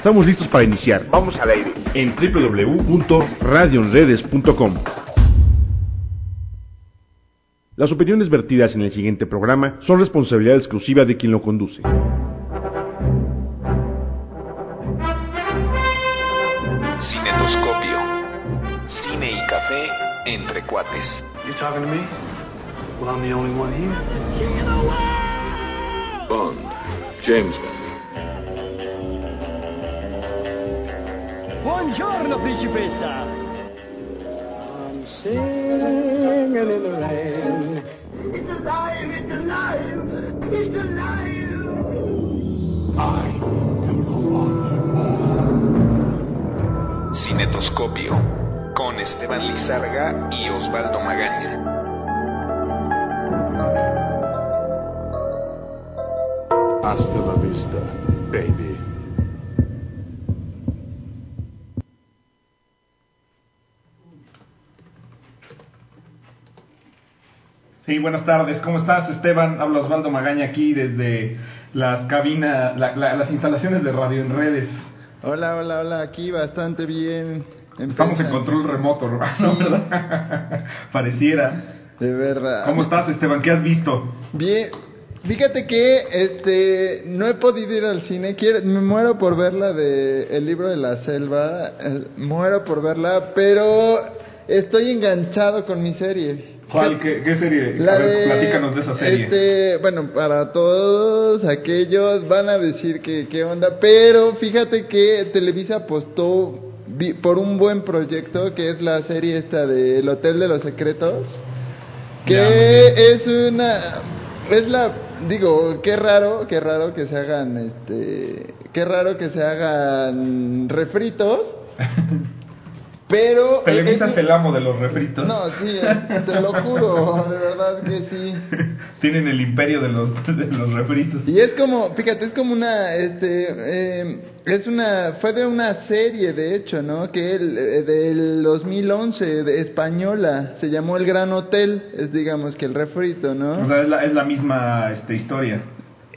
Estamos listos para iniciar. Vamos al aire en www.radioenredes.com. Las opiniones vertidas en el siguiente programa son responsabilidad exclusiva de quien lo conduce. Cinetoscopio. Cine y café entre cuates. You talking to me? Well, I'm the only one here. Bond, James Bond. Buongiorno, principessa! I'm singing in the rain. It's alive, it's alive, it's alive. I am the one. Cinetoscopio. Con Esteban Lizarga y Osvaldo Magaña. Hasta la vista, baby. Sí, buenas tardes. ¿Cómo estás, Esteban? Habla Osvaldo Magaña aquí desde las cabinas, la- la- las instalaciones de Radio en Redes. Hola, hola, hola, aquí bastante bien. Estamos en control remoto, ¿no? ¿verdad? Pareciera. De verdad. ¿Cómo estás, Esteban? ¿Qué has visto? Bien. Fíjate que este no he podido ir al cine. Quiero, me muero por verla de El libro de la selva. eh, muero por verla, pero estoy enganchado con mi serie. ¿Cuál? ¿Qué, qué serie? La A ver, de- platícanos de esa serie. Este, bueno, para todos aquellos van a decir que qué onda, pero fíjate que Televisa apostó por un buen proyecto que es la serie esta de El Hotel de los Secretos, que es una es la digo, qué raro, qué raro que se hagan este, qué raro que se hagan refritos. Pero Televisa es- es el amo de los refritos. no, sí, eh, te lo juro, de verdad que sí. Tienen el imperio de los, de los refritos. Y es como, fíjate, es como una, este, eh, es una, fue de una serie, de hecho, ¿no? Que el, eh, del 2011, de española, se llamó El Gran Hotel, es digamos que el refrito, ¿no? O sea, es la, es la misma este, historia.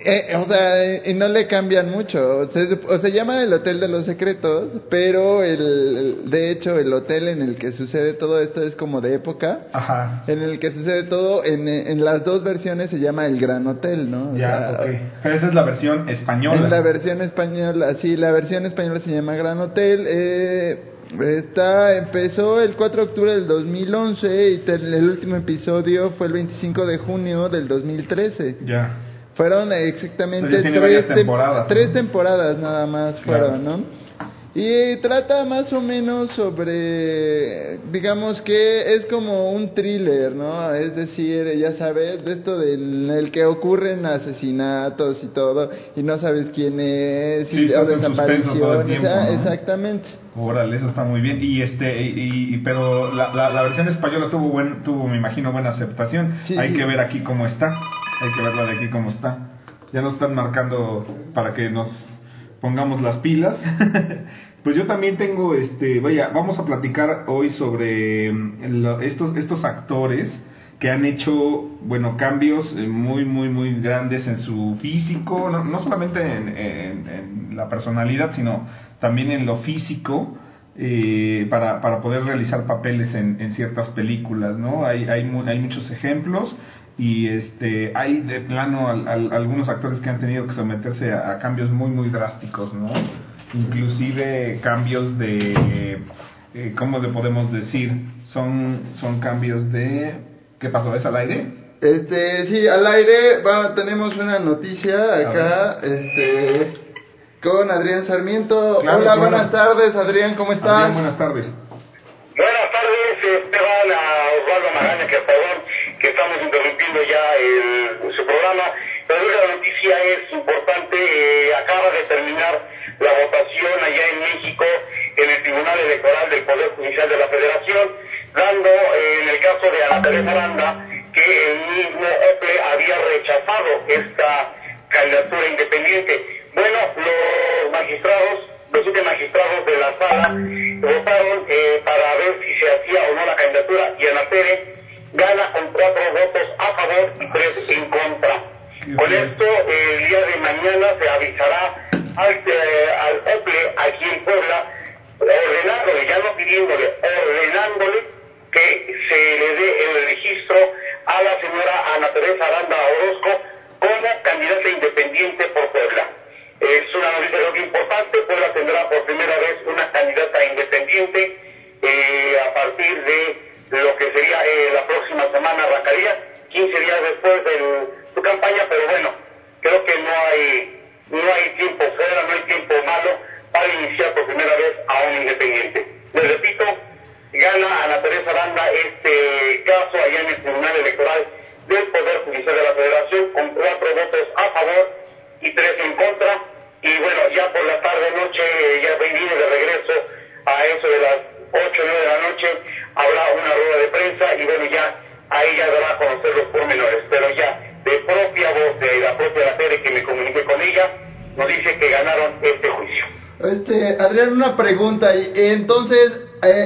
Eh, o sea, y no le cambian mucho. Se, o se llama el Hotel de los Secretos, pero el, de hecho el hotel en el que sucede todo esto es como de época. Aja. En el que sucede todo, en, en las dos versiones se llama El Gran Hotel, ¿no? O Ya, sea, ok. Pero esa es la versión española. En la versión española, sí, la versión española se llama Gran Hotel. Eh, está, empezó el 4 de octubre del 2011 y el último episodio fue el 25 de junio del 2013. Ya. Fueron exactamente Entonces tres, temporadas, tres temporadas nada más fueron, ¿no? Y trata más o menos sobre, digamos que es como un thriller, ¿no? Es decir, ya sabes, de esto del el que ocurren asesinatos y todo, y no sabes quién es, Sí, y, o desapariciones, tiempo, ¿no? exactamente. Órale, eso está muy bien. Y este, y, y- pero la, la, la versión española tuvo buen, tuvo, me imagino, buena aceptación. Sí, Hay sí. que ver aquí cómo está. Hay que verla de aquí cómo está. Ya nos están marcando para que nos pongamos las pilas. pues yo también tengo, este, vaya, vamos a platicar hoy sobre mm, lo- estos, estos actores que han hecho, bueno, cambios eh, muy, muy, muy grandes en su físico, no, no solamente en, en- en la personalidad, sino también en lo físico, eh, para, para poder realizar papeles en, en ciertas películas, ¿no? Hay, hay, hay muchos ejemplos y este hay de plano al- al- algunos actores que han tenido que someterse a, a cambios muy, muy drásticos, ¿no? Inclusive cambios de, eh, ¿cómo le podemos decir? Son, son cambios de... ¿Qué pasó? ¿Es al aire? Este, sí, al aire va, tenemos una noticia acá, este, con Adrián Sarmiento. Claro, Hola, claro. buenas tardes, Adrián, ¿cómo estás? Adrián, buenas tardes. Buenas tardes, Esteban, a Osvaldo Magaña, que perdón que estamos interrumpiendo ya el- su programa, pero la noticia es importante, eh, acaba de terminar la votación allá en México en el Tribunal Electoral del Poder Judicial de la Federación, dando eh, en el caso de Ana Teresa Aranda que el mismo OPLE había rechazado esta candidatura independiente. Mañana se avisará al,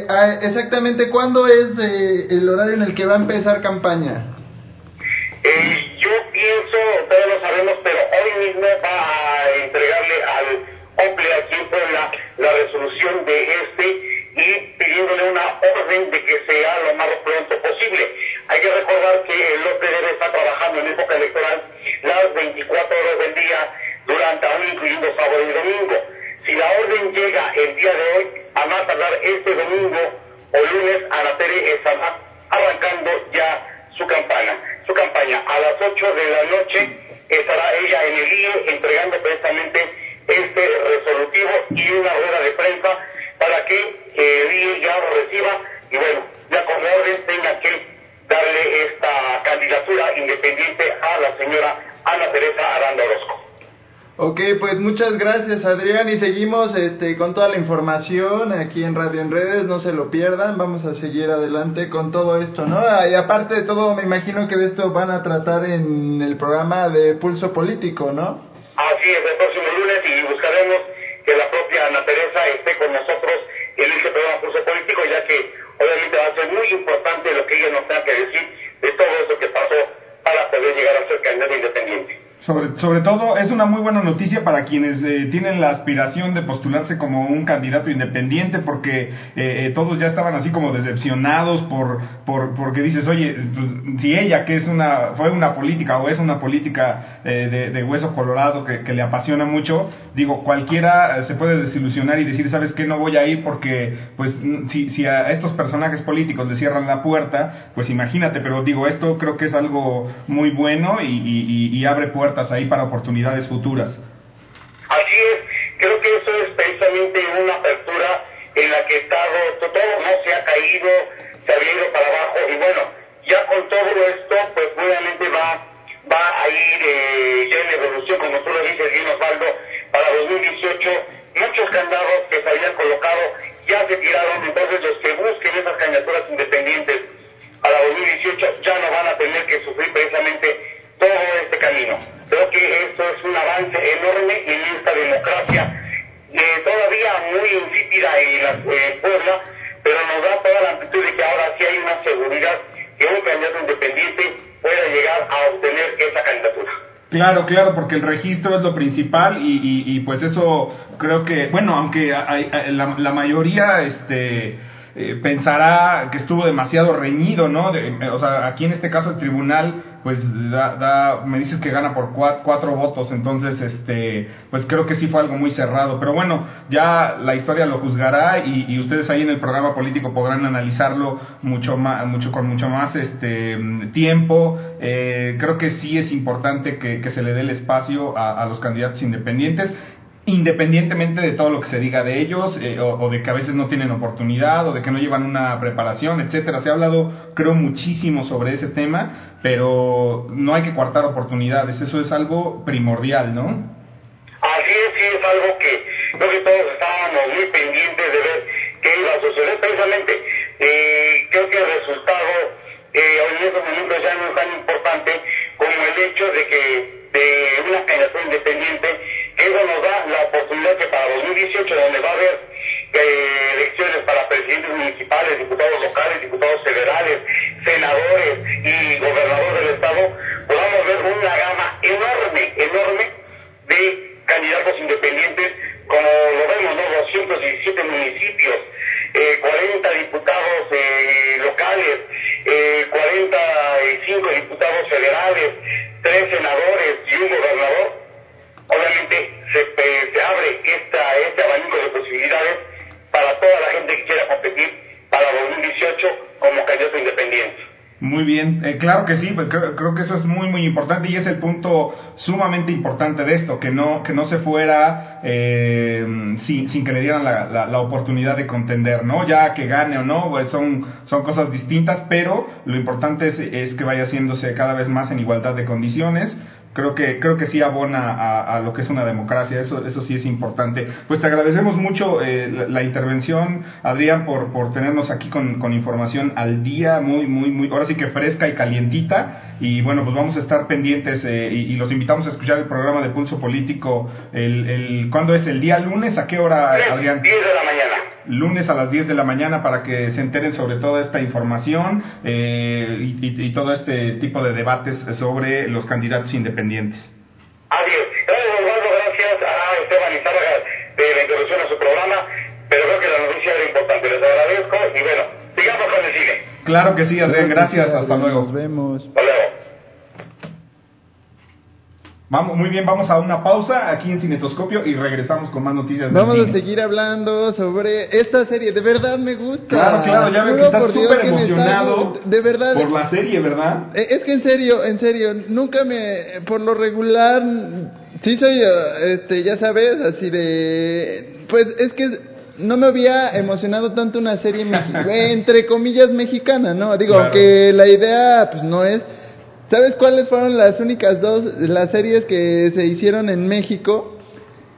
ah, exactamente cuándo es eh, el horario en el que va a empezar campaña? 8 de la noche estará ella en el IE entregando precisamente este resolutivo y una rueda de prensa para que el IE ya lo reciba y bueno, ya como orden tenga que darle esta candidatura independiente a la señora Ana Teresa Aranda Orozco. Ok, pues muchas gracias Adrián y seguimos este, con toda la información aquí en Radio en Redes, no se lo pierdan, vamos a seguir adelante con todo esto, ¿no? Y aparte de todo, me imagino que de esto van a tratar en el programa de Pulso Político, ¿no? Así es, el próximo lunes y buscaremos que la propia Ana Teresa esté con nosotros en este programa Pulso Político, ya que obviamente va a ser muy importante lo que ella nos tenga que decir de todo eso que pasó para poder llegar a ser candidato independiente. Sobre, sobre todo es una muy buena noticia para quienes eh, tienen la aspiración de postularse como un candidato independiente porque eh, eh, todos ya estaban así como decepcionados por, por porque dices oye pues, si ella que es una fue una política o es una política de, de, hueso colorado que, que, le apasiona mucho digo cualquiera se puede desilusionar y decir sabes que no voy a ir porque pues si, si a estos personajes políticos le cierran la puerta pues imagínate pero digo esto creo que es algo muy bueno y, y, y abre puertas ahí para oportunidades futuras. Así es, creo que eso es precisamente una apertura en la que todo, no se ha caído, se ha ido para abajo y bueno, ya con todo esto, pues obviamente va, va a ir eh, ya en evolución, como tú lo dices bien Osvaldo, para 2018 muchos candados que se habían colocado ya se tiraron, entonces los que busquen esas candidaturas independientes para 2018 ya no van a tener que sufrir precisamente todo este camino. Creo que esto es un avance enorme en esta democracia, eh, todavía muy insípida en, la, Puebla, pero nos da toda la amplitud de que ahora sí hay una seguridad que un candidato independiente pueda llegar a obtener esa candidatura. Claro, claro, porque el registro es lo principal y, pues eso creo que, bueno, aunque hay, la, la mayoría, este, eh, pensará que estuvo demasiado reñido, ¿no? o sea, aquí en este caso el tribunal, pues da, me dices que gana por cuatro, votos, entonces, este, pues creo que sí fue algo muy cerrado. Pero bueno, ya la historia lo juzgará y, ustedes ahí en el programa político podrán analizarlo mucho más, mucho con mucho más, este, tiempo. Eh, creo que sí es importante que, se le dé el espacio a los candidatos independientes independientemente de todo lo que se diga de ellos, eh, o, de que a veces no tienen oportunidad, o de que no llevan una preparación, etcétera. Se ha hablado, creo, muchísimo sobre ese tema, pero no hay que coartar oportunidades, eso es algo primordial, ¿no? Así es, sí, es algo que creo que todos estábamos muy pendientes de ver qué iba a suceder. Precisamente, eh, creo que el resultado eh, en estos momentos ya no es tan importante como el hecho de que de una candidatura independiente eso nos da la oportunidad que para 2018, donde va a haber eh, elecciones para presidentes municipales, diputados locales, diputados federales, senadores y gobernadores del Estado, podamos ver una gama enorme, enorme de candidatos independientes, como lo vemos, ¿no? 217 municipios, eh, 40 diputados eh, locales, eh, 45 diputados federales, tres senadores y un gobernador obviamente se, se abre esta, este abanico de posibilidades para toda la gente que quiera competir para 2018 como candidato independiente. Muy bien, eh, claro que sí, pues creo, creo, que eso es muy muy importante y es el punto sumamente importante de esto, que no que no se fuera eh, sin, sin, que le dieran la, la, oportunidad de contender, ¿no? Ya que gane o no, pues son son cosas distintas, pero lo importante es, es que vaya haciéndose cada vez más en igualdad de condiciones creo que creo que sí abona a, lo que es una democracia eso eso sí es importante. Pues te agradecemos mucho eh, la, intervención Adrián por por tenernos aquí con, con, información al día muy muy muy ahora sí que fresca y calientita. Y bueno pues vamos a estar pendientes eh, y, los invitamos a escuchar el programa de Pulso Político el, el ¿cuándo es el día lunes a qué hora Adrián 10 de la mañana lunes a las 10 de la mañana para que se enteren sobre toda esta información eh, y, y, todo este tipo de debates sobre los candidatos independientes. Adiós. Gracias Osvaldo, gracias a Esteban Izárraga de la introducción a su programa, pero creo que la noticia era importante. Les agradezco y bueno, sigamos con el cine. Claro que sí, Adrián, gracias, hasta luego. Nos vemos. Luego. Vamos, muy bien, vamos a una pausa aquí en Cinetoscopio y regresamos con más noticias. Vamos a seguir hablando sobre esta serie. De verdad me gusta. Claro, claro, ya veo que estás súper emocionado. De verdad. Por la serie, ¿verdad? Eh, es que en serio, en serio, nunca me, por lo regular, sí soy, este, ya sabes, así de, pues es que no me había emocionado tanto una serie entre comillas mexicana, ¿no? Digo, que la idea, pues no es ¿Sabes cuáles fueron las únicas dos, las series que se hicieron en México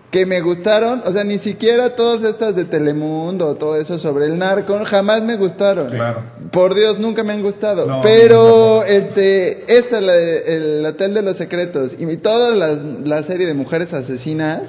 que me gustaron? O sea, ni siquiera todas estas de Telemundo, todo eso sobre el narco, jamás me gustaron. Claro. Por Dios, nunca me han gustado. Pero, este, esta, la, el Hotel de los Secretos y toda la, la serie de Mujeres Asesinas,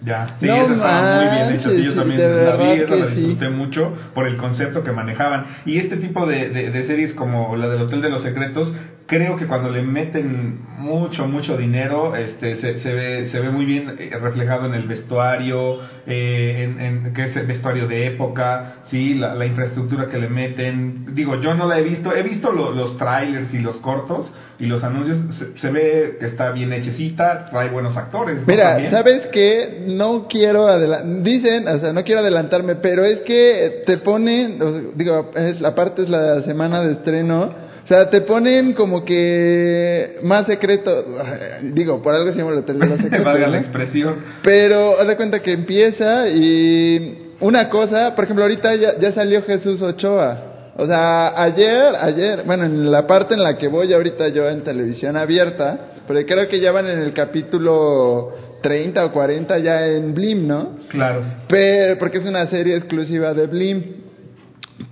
ya, sí, esa estaba muy bien hecha. yo también la vi, esa la disfruté mucho por el concepto que manejaban. Y este tipo de, de, series como la del Hotel de los Secretos, creo que cuando le meten mucho, mucho dinero, este, se, se, ve, se ve muy bien eh, reflejado en el vestuario, eh, en, en, que es el vestuario de época, sí, la, la, infraestructura que le meten. Digo, yo no la he visto, he visto los trailers y los cortos y los anuncios, se, ve que está bien hechecita, trae buenos actores. Mira, ¿sabes qué? No quiero dicen, o sea, no quiero adelantarme, pero es que te ponen, digo, es, aparte es la semana de estreno, o sea, te ponen como que más secreto. Digo, por algo se llama la tele de los secretos. Valga la expresión. Pero haz de cuenta que empieza y una cosa, por ejemplo, ahorita ya, ya salió Jesús Ochoa. O sea, ayer, ayer, bueno, en la parte en la que voy ahorita yo en televisión abierta, pero creo que ya van en el capítulo 30 o 40 ya en Blim, ¿no? Claro. Pero, porque es una serie exclusiva de Blim.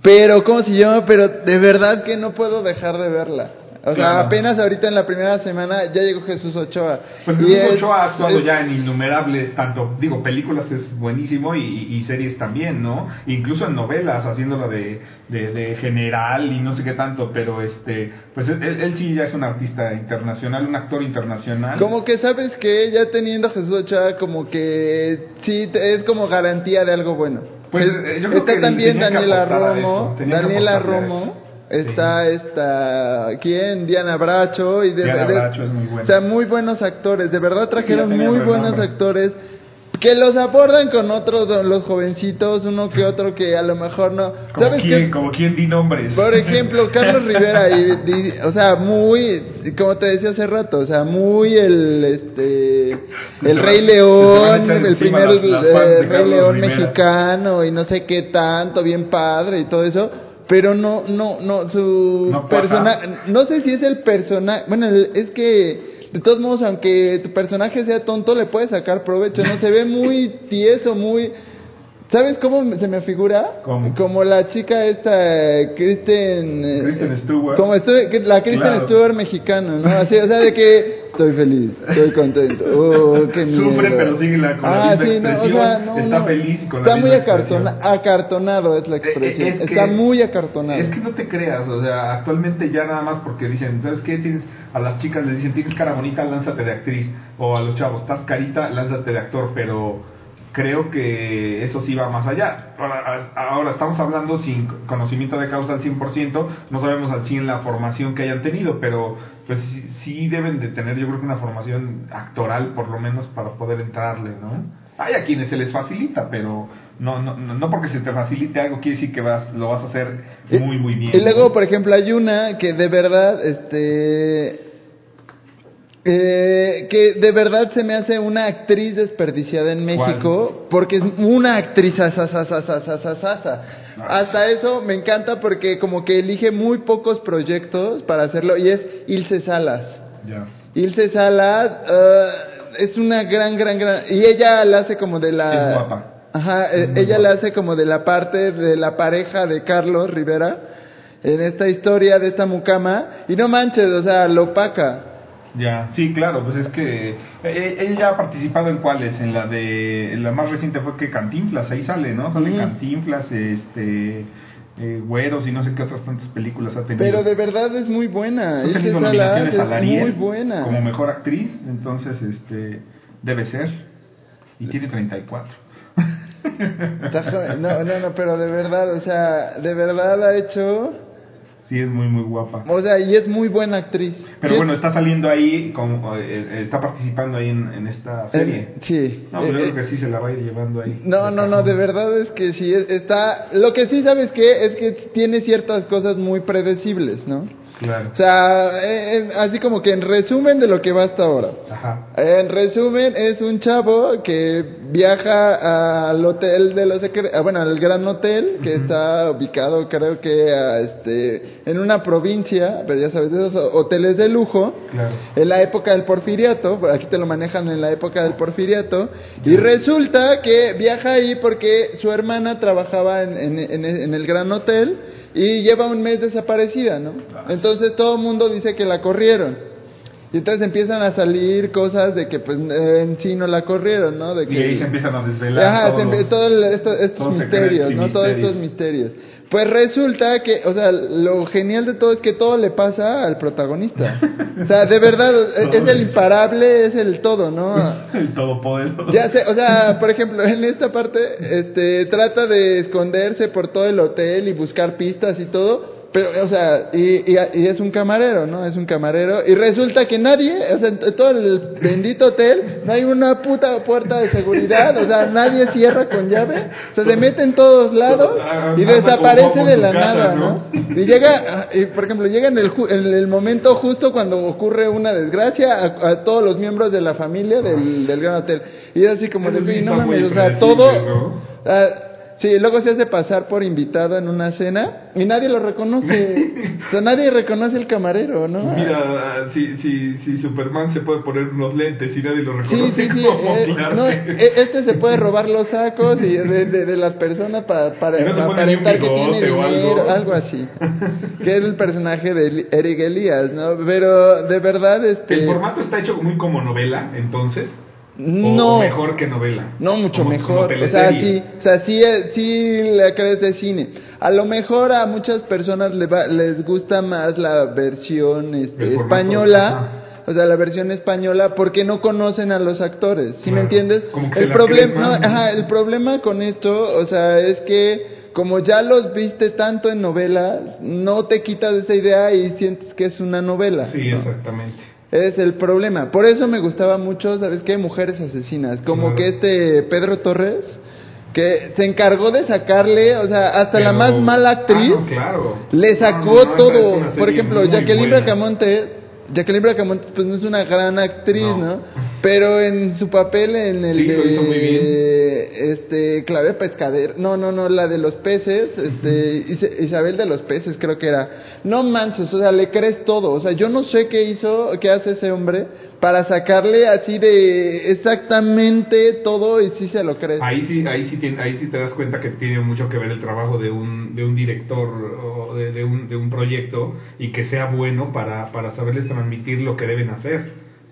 Pero, ¿cómo se llama? Pero de verdad que no puedo dejar de verla. O sea, apenas ahorita en la primera semana ya llegó Jesús Ochoa. Pues Jesús Ochoa ha actuado ya en innumerables, tanto, digo, películas es buenísimo y, series también, ¿no? Incluso en novelas, haciéndolo de, de, general y no sé qué tanto, pero este, pues él, él, sí ya es un artista internacional, un actor internacional. Como que sabes que ya teniendo Jesús Ochoa, como que sí, es como garantía de algo bueno. Pues, eh, yo creo está también Daniela Romo, Daniela Romo, está esta, ¿quién? Diana Bracho y de, Diana Bracho es muy buena. O sea, muy buenos actores, de verdad trajeron muy buenos actores que los abordan con otros, los jovencitos, uno que otro que a lo mejor no. ¿Como ¿Sabes quién? Como quién di nombres. Por ejemplo, Carlos Rivera, y, o sea, muy, como te decía hace rato, o sea, muy el, este, el Rey León, el primer eh, Rey León mexicano y no sé qué tanto, bien padre y todo eso. Pero no, no, no, su personaje, no sé si es el personaje, bueno, es que de todos modos, aunque tu personaje sea tonto, le puedes sacar provecho, ¿no? Se ve muy tieso, muy... ¿Sabes cómo se me figura? Como la chica esta, Kristen... Eh, Kristen Stewart. Como la Kristen Stewart mexicana, ¿no? Así, o sea, de que estoy feliz, estoy contento. Oh, qué Sufre, pero sigue la, con la ah, misma expresión. está feliz y con está la muy acartonado es la eh, eh, expresión. está muy acartonado. Es que no te creas, o sea, actualmente ya nada más porque dicen, ¿sabes qué? Tienes a las chicas les dicen, tienes cara bonita, lánzate de actriz. O a los chavos, estás carita, lánzate de actor. Pero creo que eso sí va más allá. Ahora, estamos hablando sin conocimiento de causa al 100%, no sabemos al 100 la formación que hayan tenido, pero pues sí, deben de tener yo creo que una formación actoral por lo menos para poder entrarle, ¿no? Hay a quienes se les facilita, pero no, no, no no porque se te facilite algo quiere decir que vas, lo vas a hacer muy, muy bien. Y luego, ¿no? por ejemplo, hay una que de verdad, este, eh, que de verdad se me hace una actriz desperdiciada en México, ¿Cuál? porque es una actriz asasasasasasasa. Nice. Ah, Hasta eso me encanta porque como que elige muy pocos proyectos para hacerlo y es Ilse Salas. Yeah. Ilse Salas uh, es una gran, gran, gran... Y ella la hace como de la... Es guapa. Ajá, es eh, ella guapa. la hace como de la parte de la pareja de Carlos Rivera en esta historia de esta mucama y no manches, o sea, lo paca. Ya, sí, claro, pues es que eh, ella ha participado en cuáles, en la de, en la más reciente fue que Cantinflas, ahí sale, ¿no? Sale. Cantinflas, este, eh, Güeros y no sé qué otras tantas películas ha tenido. Pero de verdad es muy buena. Ha tenido nominaciones es Ariel muy buena. como mejor actriz, entonces, este, debe ser, y tiene 34. Está joven. No, no, no, pero de verdad, o sea, de verdad ha hecho... Sí, es muy, muy guapa. O sea, y es muy buena actriz. Pero Sí, bueno, está saliendo ahí, como, eh, eh, está participando ahí en, en esta serie. eh, sí. No, pues yo Eh, creo que sí se la va a ir llevando ahí. No, no, no, de verdad es que sí, es- está... Lo que sí sabes que es que tiene ciertas cosas muy predecibles, ¿no? Claro. O sea, eh, eh, así como que en resumen de lo que va hasta ahora. Ajá. En resumen, es un chavo que viaja al hotel de los ah, bueno, al gran hotel que está ubicado, creo que a, este, en una provincia, pero ya sabes, de esos hoteles de lujo, Claro. en la época del porfiriato, por aquí te lo manejan en la época del porfiriato, y resulta que viaja ahí porque su hermana trabajaba en- en el gran hotel y lleva un mes desaparecida, ¿no? Entonces todo el mundo dice que la corrieron. Y entonces empiezan a salir cosas de que pues en sí no la corrieron, ¿no? De que Y ahí se empiezan a desvelar Ajá, todos se todo el- esto- estos misterios, ¿no? Todos estos misterios. Pues resulta que, o sea, lo genial de todo es que todo le pasa al protagonista. O sea, de verdad, es el imparable, es el todo, ¿no? El todopoderoso. Ya sé, o sea, por ejemplo, en esta parte, este, trata de esconderse por todo el hotel y buscar pistas y todo, pero, o sea, y, y, y es un camarero, ¿no? Es un camarero, y resulta que nadie, o sea, en todo el bendito hotel, no hay una puta puerta de seguridad, o sea, nadie cierra con llave, o sea, se mete en todos lados y Anda desaparece de la nada, ¿no? Y llega, ah, y por ejemplo, llega en el, en el momento justo cuando ocurre una desgracia a, a todos los miembros de la familia del, del gran hotel. Y es así como de, sí "Güey, no mames, o sea, todo... ¿no? Sí, luego se hace pasar por invitado en una cena y nadie lo reconoce. o sea, nadie reconoce el camarero, ¿no? Mira, si, si, si Superman se puede poner unos lentes y nadie lo Sí, reconoce sí, sí. como eh, no, eh, este se puede robar los sacos y de, de, de las personas para, para no aparentar que tiene dinero, algo. algo así. que es el personaje de Eric Elías, ¿no? Pero de verdad, este. El formato está hecho muy como novela, entonces. No. O mejor que novela. No, mucho Como- mejor. como o sea, sí, o sea, sí, eh, sí la crees de cine. A lo mejor a muchas personas le va- les gusta más la versión este, española. O sea, la versión española porque no conocen a los actores, ¿sí me entiendes? Como que se El problema, el problema con esto, o sea, es que como ya los viste tanto en novelas, no te quitas esa idea y sientes que es una novela. Sí, ¿no? exactamente. Es el problema. Por eso me gustaba mucho, ¿sabes qué? Mujeres asesinas. Como Claro. que este Pedro Torres, que se encargó de sacarle, o sea, hasta la más mala actriz, Ah, no, claro. le sacó no, no, todo. Por ejemplo, Jacqueline. Bracamonte, Jacqueline Bracamonte, pues no es una gran actriz, No. ¿no? Pero en su papel en el Sí, lo hizo muy de este clave pescadero, no, no, no, la de los peces, este Is- Isabel de los peces creo que era. No manches, o sea, le crees todo, o sea, yo no sé qué hizo, qué hace ese hombre para sacarle así de exactamente todo y sí se lo crees. Ahí sí, ahí sí, ahí sí te das cuenta que tiene mucho que ver el trabajo de un, de un director o de, de un, de un proyecto y que sea bueno para, para saberles transmitir lo que deben hacer,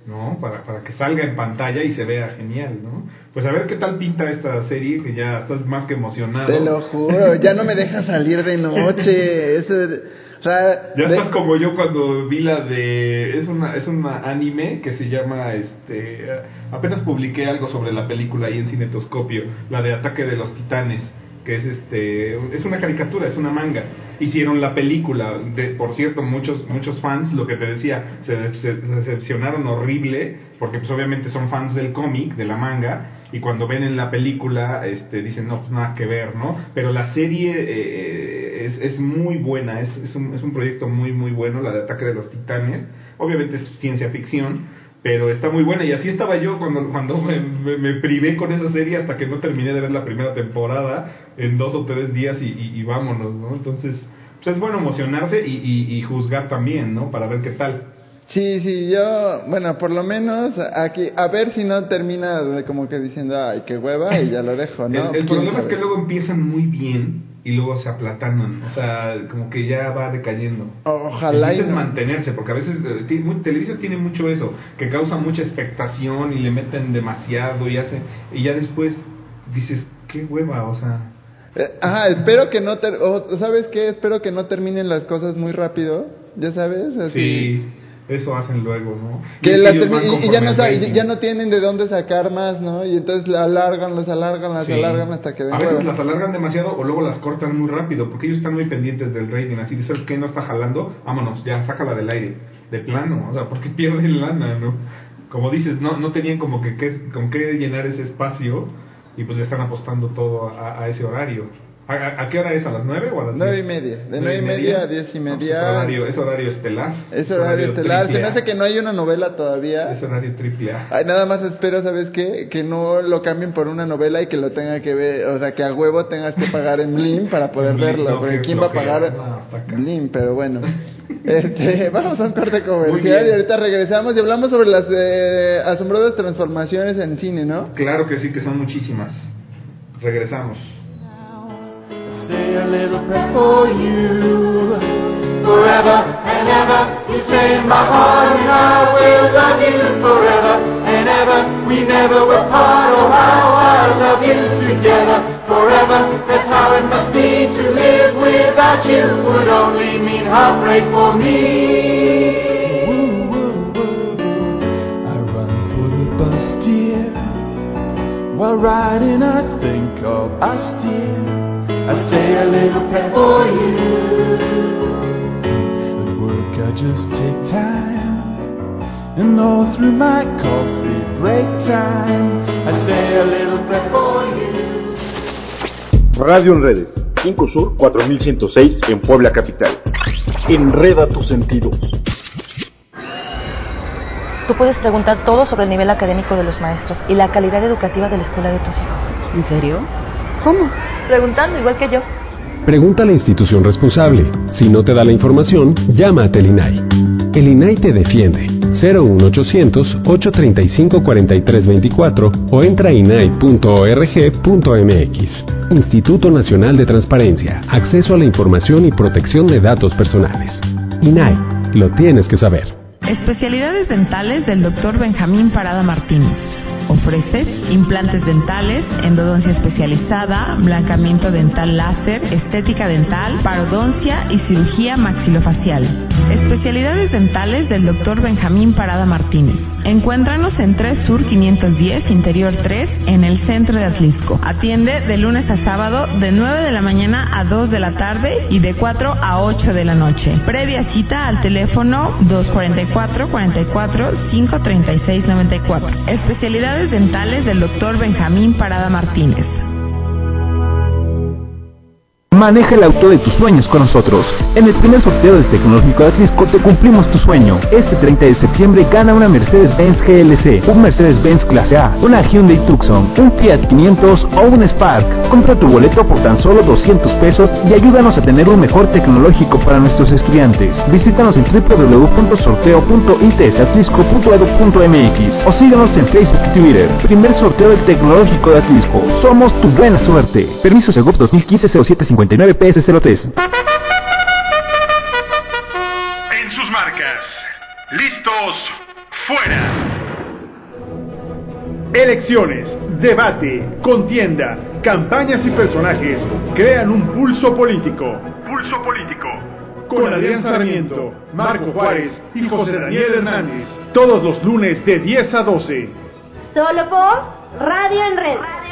¿no? Para, para que salga en pantalla y se vea genial, ¿no? Pues a ver qué tal pinta esta serie, que ya estás más que emocionado. Te lo juro, ya no me deja salir de noche. o sea, Ya de- estás como yo cuando vi la de es una es una anime que se llama este apenas publiqué algo sobre la película ahí en Cinetoscopio, la de Ataque de los Titanes que es este es una caricatura, es una manga. Hicieron la película, de, por cierto, muchos muchos fans, lo que te decía, se, se decepcionaron horrible, porque pues obviamente son fans del cómic, de la manga, y cuando ven en la película este dicen, no, pues nada que ver, ¿no? Pero la serie eh, es, es muy buena, es, es, un, es un proyecto muy, muy bueno, la de Ataque de los Titanes. Obviamente es ciencia ficción, pero está muy buena. Y así estaba yo cuando, cuando me, me- me privé con esa serie hasta que no terminé de ver la primera temporada en dos o tres días y, y- y vámonos, ¿no? Entonces, pues es bueno emocionarse y, y- y juzgar también, ¿no? Para ver qué tal. Sí, sí, yo, bueno, por lo menos aquí, a ver si no termina como que diciendo, ay, qué hueva, y ya lo dejo, ¿no? El, el ¿Quién problema es que luego empiezan muy bien y luego se aplatanan, o sea, como que ya va decayendo. Ojalá y no. mantenerse, porque a veces eh, Televisa tiene mucho eso, que causa mucha expectación y le meten demasiado y hace y ya después dices, qué hueva, o sea, Eh, ajá, espero que no, ter- o ¿sabes qué? Espero que no terminen las cosas muy rápido, ya sabes, así. sí, eso hacen luego, ¿no? Que Y la y, y ya no ya tienen de dónde sacar más, ¿no? Y entonces la alargan, los alargan, las Sí. alargan hasta que den A veces hueva. las alargan demasiado o luego las cortan muy rápido porque ellos están muy pendientes del rating. Así de, ¿sabes qué? No está jalando, vámonos, ya, sácala del aire. De plano, o sea, porque pierden lana, ¿no? Como dices, no, no tenían como que, qué- con qué llenar ese espacio y pues le están apostando todo a, a ese horario. ¿A, qué hora es? ¿A las nueve o a las Nueve diez? y media. De ¿Nueve nueve y media a diez y No, pues media. es, horario, es horario estelar. Es horario estelar. Se me hace que no hay una novela todavía. Es horario triple A. Ay, nada más espero, ¿sabes qué? Que no lo cambien por una novela y que lo tenga que ver, o sea, que a huevo tengas que pagar en Blim para poder Blim, verlo, no, porque ¿quién va a pagar no. Blim? Pero bueno. Este, vamos a un corte comercial y ahorita regresamos y hablamos sobre las eh, asombrosas transformaciones en cine, ¿no? Claro que sí, que son muchísimas. Regresamos. Say a little prayer for you. Forever and ever, you say in my heart, and I will love you forever and ever. We never will part. Oh, how I love you together forever. That's how it must be to live without you. Would only mean heartbreak for me. I run for the bus, dear. While riding, I think of us, dear. I say a little prayer for you. At work, I just take time. And all through my coffee break time, I say a little prayer for you. Radio en redes. 5 Sur 4106 en Puebla Capital. Enreda tus sentidos. Tú puedes preguntar todo sobre el nivel académico de los maestros y la calidad educativa de la escuela de tus hijos. ¿En serio? ¿Cómo? Preguntando igual que yo. Pregunta a la institución responsable. Si no te da la información, llama a Telinai. El INAI te defiende. 01800 835 4324 o entra a inai.org.mx. Instituto Nacional de Transparencia, Acceso a la Información y Protección de Datos Personales. INAI, lo tienes que saber. Especialidades dentales del Dr. Benjamín Parada Martínez. Ofrece implantes dentales, endodoncia especializada, blancamiento dental láser, estética dental, parodoncia y cirugía maxilofacial. Especialidades dentales del Dr. Benjamín Parada Martínez. Encuéntranos en 3 Sur 510, Interior 3, en el centro de Atlisco. Atiende de lunes a sábado de 9 de la mañana a 2 de la tarde y de 4 a 8 de la noche. Previa cita al teléfono 244 44 536 94. Especialidades dentales del Dr. Benjamín Parada Martínez. Maneja el auto de tus sueños con nosotros. En el primer sorteo del Tecnológico de Atlisco te cumplimos tu sueño. Este 30 de septiembre gana una Mercedes-Benz GLC, un Mercedes-Benz Clase A, una Hyundai Tucson, un Fiat 500 o un Spark. Compra tu boleto por tan solo 200 pesos y ayúdanos a tener un mejor tecnológico para nuestros estudiantes. Visítanos en www.sorteo.itsatlisco.edu.mx o síganos en Facebook y Twitter. Primer sorteo del Tecnológico de Atlisco. Somos tu buena suerte. Permiso Segov 2015 0759 PS03. En sus marcas. Listos. Fuera. Elecciones, debate, contienda, campañas y personajes crean un pulso político. Pulso político. Con Adrián Sarmiento, Marco Juárez y José Daniel Hernández. Todos los lunes de 10 a 12. Solo por Radio en Red.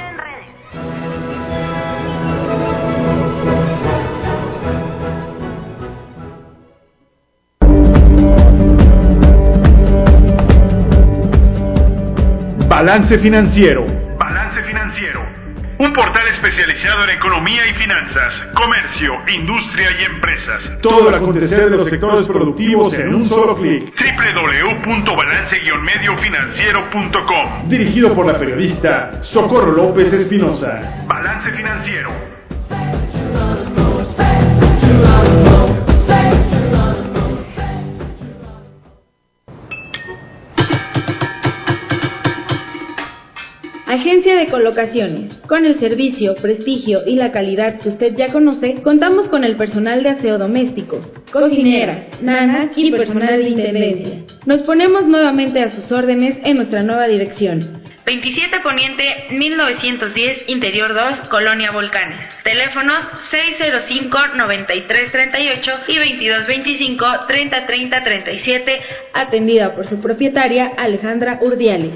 Balance Financiero. Balance Financiero. Un portal especializado en economía y finanzas, comercio, industria y empresas. Todo el acontecer de los sectores productivos en un solo clic. www.balance-mediofinanciero.com. Dirigido por la periodista Socorro López Espinosa. Balance Financiero. Agencia de Colocaciones. Con el servicio, prestigio y la calidad que usted ya conoce, contamos con el personal de aseo doméstico, cocineras, nanas y personal de intendencia. Nos ponemos nuevamente a sus órdenes en nuestra nueva dirección. 27 Poniente 1910 Interior 2 Colonia Volcanes. Teléfonos 605-9338 y 2225-303037. Atendida por su propietaria Alejandra Urdiales.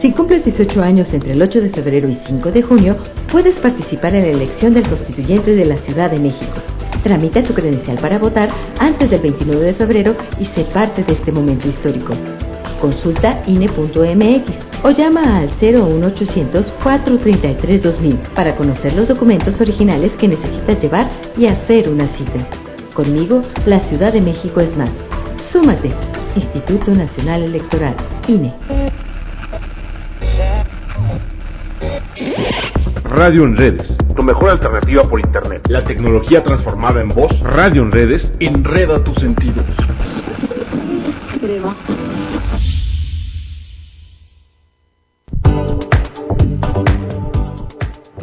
Si cumples 18 años entre el 8 de febrero y 5 de junio, puedes participar en la elección del constituyente de la Ciudad de México. Tramita tu credencial para votar antes del 29 de febrero y sé parte de este momento histórico. Consulta INE.mx o llama al 01800 433 2000 para conocer los documentos originales que necesitas llevar y hacer una cita. Conmigo, la Ciudad de México es más. Súmate. Instituto Nacional Electoral, INE. Radio en redes, tu mejor alternativa por internet. La tecnología transformada en voz. Radio en redes, enreda tus sentidos.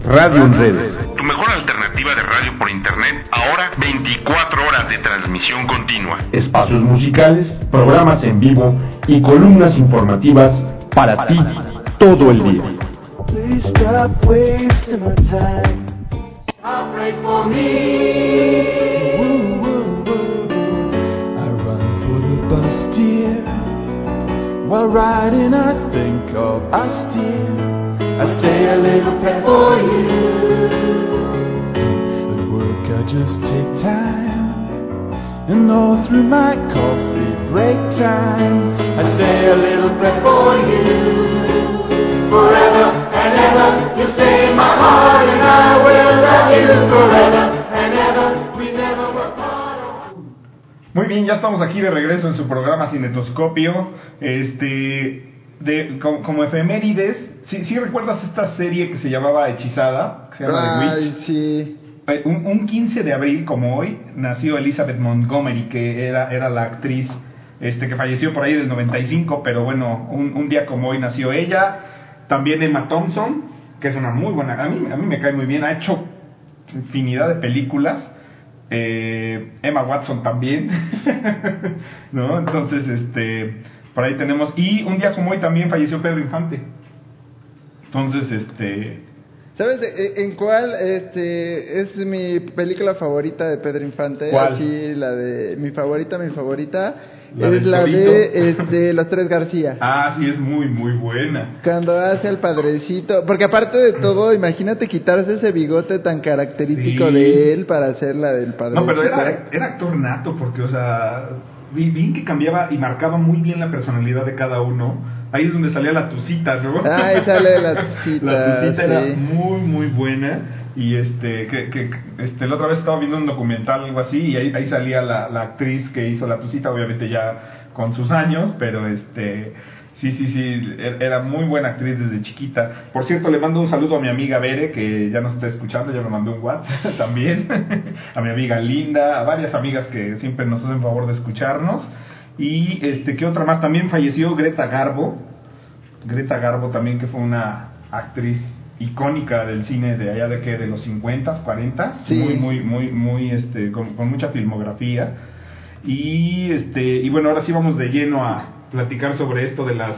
Radio en redes. Tu mejor alternativa de radio por internet, ahora 24 horas de transmisión continua. Espacios musicales, programas en vivo y columnas informativas para ti todo el día. Please stop wasting my time. I'll pray for me. I run for the bus, dear. While riding, I think of us, dear. I say a little prayer for you. At work, I just take time. And all through my coffee break time, I say a little prayer for you. Forever and ever, you stay in my heart, and I will love you forever and ever. We never were apart. Muy bien, ya estamos aquí de regreso en su programa Cinetoscopio. Este, de, como, como efemérides, ¿sí, sí recuerdas esta serie que se llamaba Hechizada? Que se llama The Witch? Ay, sí. Un, un 15 de abril, como hoy, nació Elizabeth Montgomery, que era, era la actriz este, que falleció por ahí del 95, pero bueno, un, un día como hoy nació ella. También Emma Thompson, que es una muy buena, a mí, a mí me cae muy bien, ha hecho infinidad de películas. Eh, Emma Watson también, ¿no? Entonces, este, por ahí tenemos. Y un día como hoy también falleció Pedro Infante. Entonces, este, ¿Sabes de- en cuál este es mi película favorita de Pedro Infante? ¿Cuál? Así, la de mi favorita, mi favorita ¿La es la torito? de este Los Tres García. ah, sí, es muy, muy buena. Cuando hace el padrecito, porque aparte de todo, imagínate quitarse ese bigote tan característico Sí. de él para hacer la del padrecito. No, pero era, era actor nato, porque, o sea, vi, vi que cambiaba y marcaba muy bien la personalidad de cada uno. Ahí es donde salía la tucita, ¿no? Ah, ahí sale la tucita, la tucita era sí. muy, muy buena. Y este, que, que este, la otra vez estaba viendo un documental, algo así, y ahí, ahí salía la, la actriz que hizo la tucita, obviamente ya con sus años, pero este, sí, sí, sí, er- era muy buena actriz desde chiquita. Por cierto, le mando un saludo a mi amiga Bere, que ya nos está escuchando, ya me mandó un WhatsApp también, a mi amiga Linda, a varias amigas que siempre nos hacen favor de escucharnos. Y este, ¿qué otra más? También falleció Greta Garbo, Greta Garbo también, que fue una actriz icónica del cine de allá de que de los 50, 40, Sí. muy muy muy muy este con, con mucha filmografía. Y este y bueno, ahora sí vamos de lleno a platicar sobre esto de las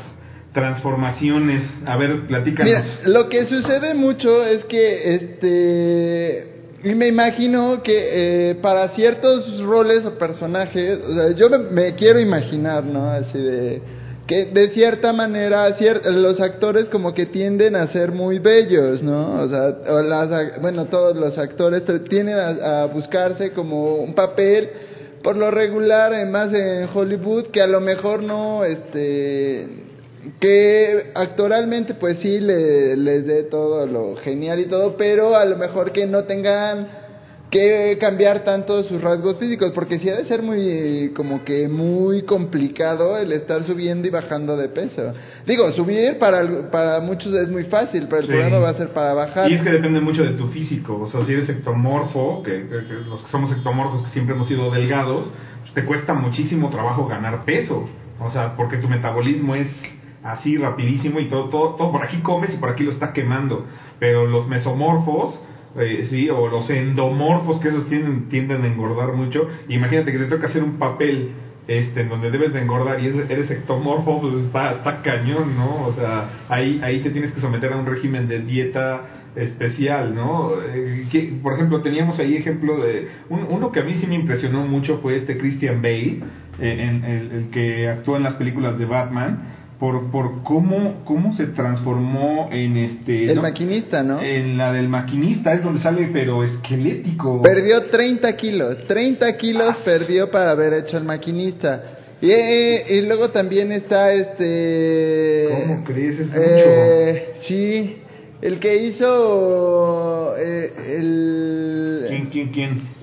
transformaciones. A ver, platícanos. Mira, lo que sucede mucho es que este y me imagino que eh, para ciertos roles o personajes, o sea, yo me, me quiero imaginar, ¿no? Así de que de cierta manera cier- los actores como que tienden a ser muy bellos, ¿no? O sea, las bueno, todos los actores tienden a, a buscarse como un papel por lo regular, eh, más en Hollywood, que a lo mejor no, este, que actoralmente pues sí le, les dé todo lo genial y todo, pero a lo mejor que no tengan que cambiar tanto sus rasgos físicos, porque sí ha de ser muy, como que muy complicado el estar subiendo y bajando de peso. Digo, subir para, para muchos es muy fácil, pero el Sí. va a ser para bajar. Y es que depende mucho de tu físico. O sea, si eres ectomorfo, que, que- que los que somos ectomorfos, que siempre hemos sido delgados, te cuesta muchísimo trabajo ganar peso. O sea, porque tu metabolismo es así rapidísimo y todo, todo, todo por aquí comes y por aquí lo está quemando. Pero los mesomorfos, eh, sí, o los endomorfos, que esos tienden, tienden a engordar mucho. Imagínate que te toca hacer un papel este, en donde debes de engordar y es- eres ectomorfo, pues está, está cañón, ¿no? O sea, ahí, ahí te tienes que someter a un régimen de dieta especial, ¿no? Eh, que, por ejemplo, teníamos ahí ejemplo de... un- uno que a mí sí me impresionó mucho fue este Christian Bale, eh, el, el que actuó en las películas de Batman, por, por cómo, cómo se transformó en este... El ¿no? maquinista, ¿no? En la del maquinista es donde sale, pero esquelético. Perdió 30 kilos, 30 kilos Ah, perdió para haber hecho el maquinista. Y, eh, y luego también está este... ¿Cómo crees? Es eh, Sí, el que hizo eh, el... ¿Quién, quién, quién?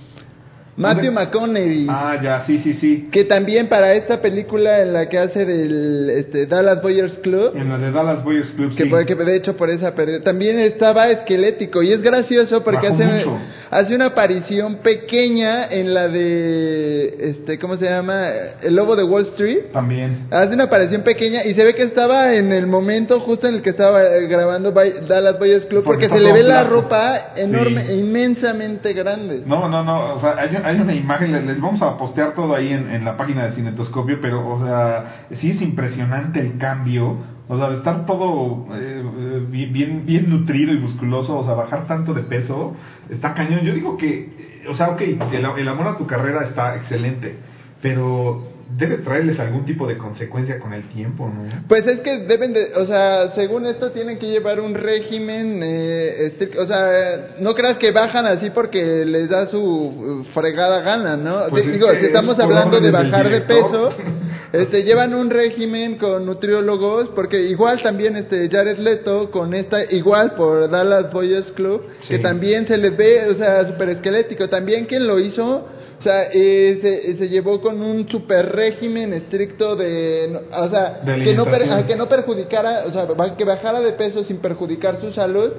Matthew McConaughey. Ah, ya, sí, sí, sí. Que también para esta película en la que hace del este, Dallas Boyers Club, En la de Dallas Boys Club, que, sí. por- que de hecho por esa perdió, también estaba esquelético y es gracioso porque Bajó hace, mucho. hace una aparición pequeña en la de, este, ¿cómo se llama? El Lobo de Wall Street. También. Hace una aparición pequeña y se ve que estaba en el momento justo en el que estaba eh, grabando Dallas Boyers Club Porque se le ve la ropa enorme, Sí. inmensamente grande. No, no, no, o sea, hay, hay una imagen, les, vamos a postear todo ahí en, en la página de Cinetoscopio, pero, o sea, sí es impresionante el cambio, o sea, de estar todo eh, eh, bien, bien, bien nutrido y musculoso, o sea, bajar tanto de peso, está cañón. Yo digo que, eh, o sea, ok, el, el amor a tu carrera está excelente, pero debe traerles algún tipo de consecuencia con el tiempo, ¿no? Pues es que deben de, o sea, según esto tienen que llevar un régimen, eh, estricto, o sea, no creas que bajan así porque les da su uh, fregada gana, ¿no? Pues De- digo, si estamos hablando de bajar de peso, este, llevan un régimen con nutriólogos, porque igual también este Jared Leto con esta, igual por Dallas Boys Club, que también se les ve, o sea, súper esquelético, también quien lo hizo, o sea, eh, se, se llevó con un super régimen estricto de, o sea, De que no, per- que no perjudicara, o sea, que bajara de peso sin perjudicar su salud,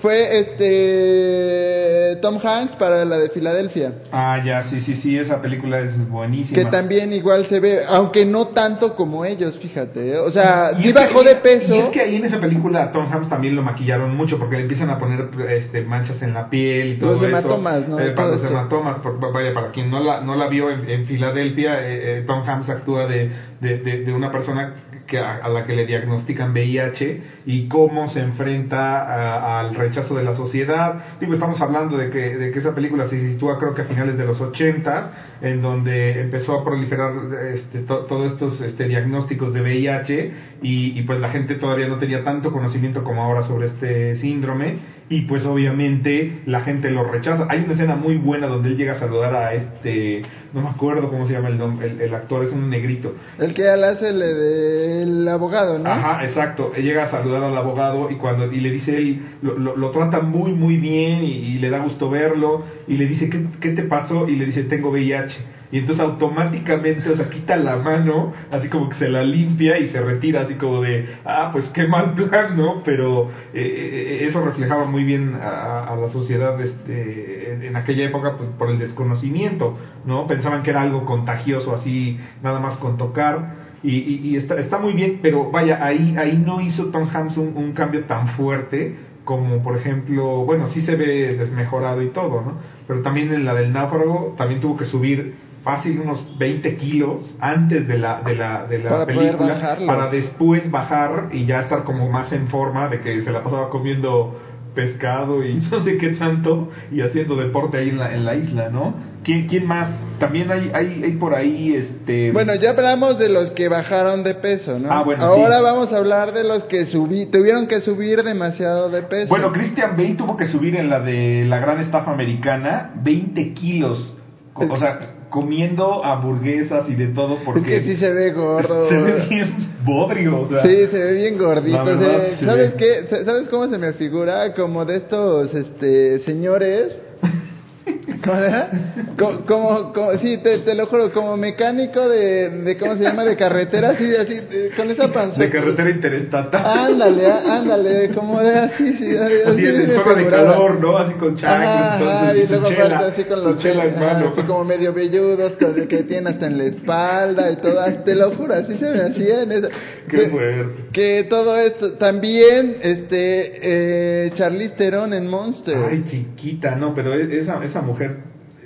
fue este Tom Hanks para la de Filadelfia. Ah, ya, sí, sí, sí, esa película es buenísima. Que también igual se ve, aunque no tanto como ellos, fíjate. ¿eh? O sea, Y sí que bajó ahí- de peso. Y es que ahí en esa película a Tom Hanks también lo maquillaron mucho porque le empiezan a poner este, manchas en la piel y todo Los eso. hematomas, ¿no? Eh, para los hematomas, por- vaya, para quien no la, no la vio en, en Filadelfia, eh, eh, Tom Hanks actúa de, de, de- de una persona que a, la que le diagnostican VIH y cómo se enfrenta al rechazo de la sociedad. Digo, estamos hablando de que, de que esa película se sitúa creo que a finales de los 80 en donde empezó a proliferar este, to- todos estos este, diagnósticos de VIH y pues la gente todavía no tenía tanto conocimiento como ahora sobre este síndrome y pues obviamente la gente lo rechaza. Hay una escena muy buena donde él llega a saludar a este, no me acuerdo cómo se llama el, el, el actor, es un negrito. El que al hace el del abogado, ¿no? Ajá, exacto. Él llega a saludar al abogado y cuando y le dice él, lo, lo, lo trata muy, muy bien y, y le da gusto verlo y le dice, ¿qué, ¿qué te pasó? Y le dice, tengo VIH. Y entonces automáticamente, o sea, quita la mano, así como que se la limpia y se retira, así como de, ah, pues qué mal plan, ¿no? Pero eh, eh, eso reflejaba muy bien a, a la sociedad este, en, aquella época pues, por el desconocimiento, ¿no? Pensaban que era algo contagioso, así, nada más con tocar. Y, y, y está, está muy bien, pero vaya, ahí, ahí no hizo Tom Hanks un, un cambio tan fuerte como por ejemplo, bueno, sí se ve desmejorado y todo, ¿no? Pero también en la del náufrago también tuvo que subir fácil unos 20 kilos antes de la, de la, de la Para película para después bajar y ya estar como más en forma de que se la pasaba comiendo pescado y no sé qué tanto y haciendo deporte ahí en la, en la isla, ¿no? ¿Quién, quién más? También hay, hay, hay por ahí este... Bueno, ya hablamos de los que bajaron de peso, ¿no? Ah, bueno, Ahora sí. vamos a hablar de los que subí, tuvieron que subir demasiado de peso. Bueno, Christian Bale tuvo que subir en la de la gran estafa americana 20 kilos. O sea, comiendo hamburguesas y de todo porque Es que sí se ve gordo. se ve bien bodrio, o sea, Sí, se ve bien gordito. Verdad, se- se ¿Sabes ve. qué? Sa- ¿Sabes cómo se me figura? Como de estos este señores. ¿Cómo, era? Co- como, como- sí, te, te lo juro, como mecánico de, de, ¿cómo se llama? De carretera, así, así, eh, con esa panza. de carretera interestatal. Ándale, ándale, como de así, sí, así, Así me el zona de calor, ¿no? Así con ajá, y su luego chela, así con los chela en mano. así como medio velludos, el que tiene hasta en la espalda y todo, así, te lo juro, así se me hacía en esa. Qué que, fuerte. que todo esto, también, este, eh, Charlize Theron en Monster. Ay, chiquita, no, pero e- esa, esa mujer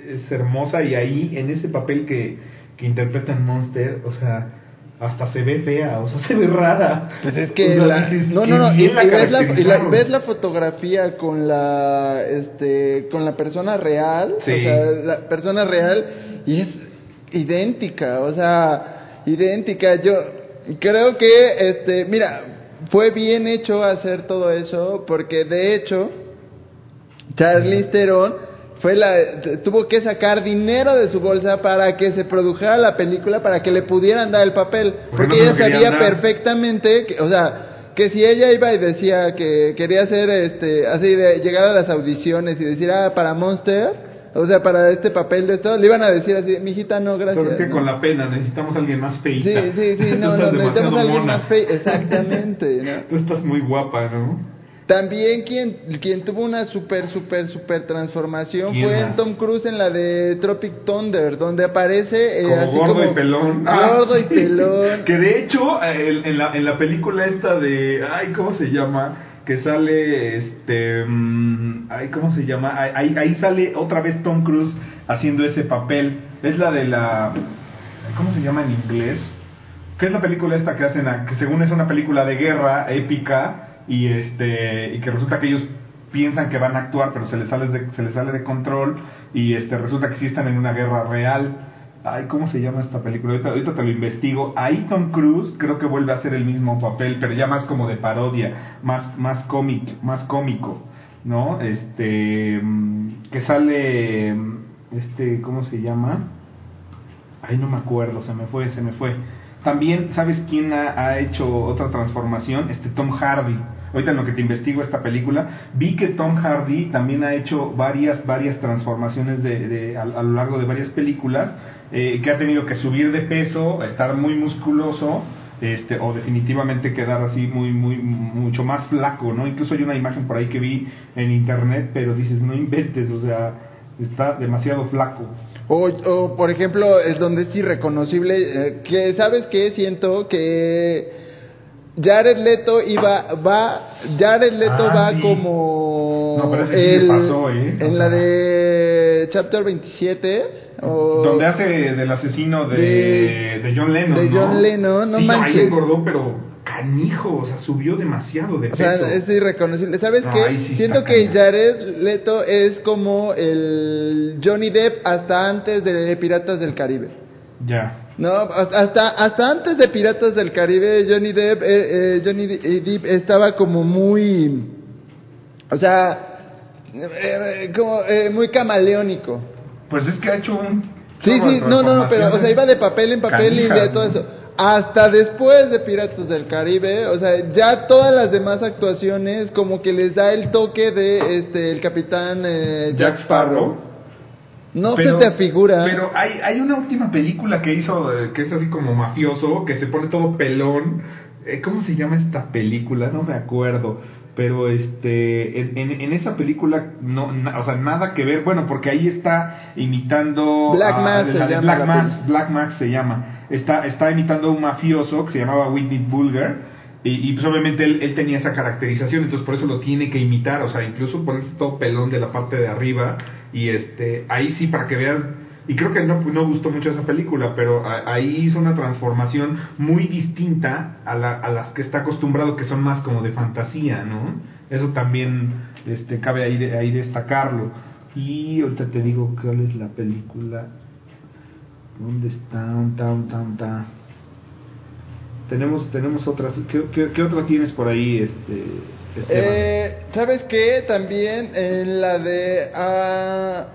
es hermosa y ahí, en ese papel que, que interpreta en Monster, o sea, hasta se ve fea, o sea, se ve rara. Pues es que O sea, la- dices, no no no y, ves la, y la- caracterizaron. ves la fotografía con la este con la persona real Sí. o sea la persona real y es idéntica o sea idéntica yo creo que este mira fue bien hecho hacer todo eso porque de hecho Charlize Theron fue la tuvo que sacar dinero de su bolsa para que se produjera la película para que le pudieran dar el papel Porque porque no se ella sabía perfectamente que, o sea que si ella iba y decía que quería hacer este así de llegar a las audiciones y decir ah para Monster o sea para este papel de esto le iban a decir así mijita no gracias Pero es que ¿no? con la pena necesitamos a alguien más feita. sí sí sí no, necesitamos a alguien más fe exactamente ¿no? Tú estás muy guapa, ¿no? También quien, quien tuvo una super, super, super transformación ¿Quién fue más? Tom Cruise en la de Tropic Thunder, donde aparece eh, Como así gordo como y pelón. Gordo y Ah. pelón. que de hecho, eh, en, en la, en la película esta de. Ay, ¿cómo se llama? Que sale este. mm, ay, ¿cómo se llama? Ahí, ahí- ahí sale otra vez Tom Cruise haciendo ese papel. Es la de la. ¿Cómo se llama en inglés? ¿Qué es la película esta que hacen? a- que según es una película de guerra épica y este y que resulta que ellos piensan que van a actuar pero se les sale de, se les sale de control y este resulta que sí están en una guerra real. Ay, ¿cómo se llama esta película? Ahorita, ahorita te lo investigo. Ahí Tom Cruise creo que vuelve a hacer el mismo papel, pero ya más como de parodia, más más cómic, más cómico, ¿no? Este que sale este ¿cómo se llama? Ay, no me acuerdo, se me fue, se me fue. También, ¿sabes quién ha, ha hecho otra transformación? Este Tom Hardy. Ahorita en lo que te investigo esta película, vi que Tom Hardy también ha hecho varias, varias transformaciones de, de- a, a lo largo de varias películas, eh, que ha tenido que subir de peso, estar muy musculoso, este, o definitivamente quedar así muy, muy, mucho más flaco, ¿no? Incluso hay una imagen por ahí que vi en internet, pero dices, no inventes, o sea, está demasiado flaco. O, o, por ejemplo, es donde es irreconocible, eh, que sabes que siento que Jared Leto iba, va, Jared Leto Ah, va sí. como No, pero ese sí el- pasó, ¿eh? O en la de Chapter 27, o Donde hace del asesino de, De- de John Lennon. de ¿no? John Lennon, no sí, manches. ahí engordó, pero canijo, o sea, subió demasiado de O peso. sea, es irreconocible. ¿Sabes No, qué? sí Siento que cañón. Jared Leto es como el Johnny Depp hasta antes de Piratas del Caribe. Ya. No, hasta hasta antes de Piratas del Caribe, Johnny Depp, eh, eh, Johnny Depp estaba como muy, o sea, eh, eh, como eh, muy camaleónico. Pues es que ha hecho un. Sí, sí, no, no, no, pero, o sea, iba de papel en papel y de todo eso. Hasta después de Piratas del Caribe, o sea, ya todas las demás actuaciones como que les da el toque de este el capitán eh, Jack Sparrow. No Pero- se te afigura. Pero hay, hay una última película que hizo eh, que es así como mafioso, que se pone todo pelón. Eh, ¿Cómo se llama esta película? No me acuerdo. Pero este en, en, en esa película no, na- o sea, nada que ver, bueno, porque ahí está imitando Black Mass se llama Black Mass, Mass se llama. Está está imitando a un mafioso que se llamaba Whitney Bulger y, y, pues obviamente él, él tenía esa caracterización, entonces por eso lo tiene que imitar, o sea, incluso ponerse todo pelón de la parte de arriba y este ahí sí para que veas y creo que no, no gustó mucho esa película, pero a- ahí hizo una transformación muy distinta a, la, a las que está acostumbrado, que son más como de fantasía, ¿no? Eso también este, cabe ahí, ahí destacarlo. Y ahorita te digo cuál es la película. ¿Dónde está? ¿Dónde está? Tenemos, tenemos otras. ¿Qué, qué, qué otra tienes por ahí, este? Eh, ¿Sabes qué? También en la de... ah,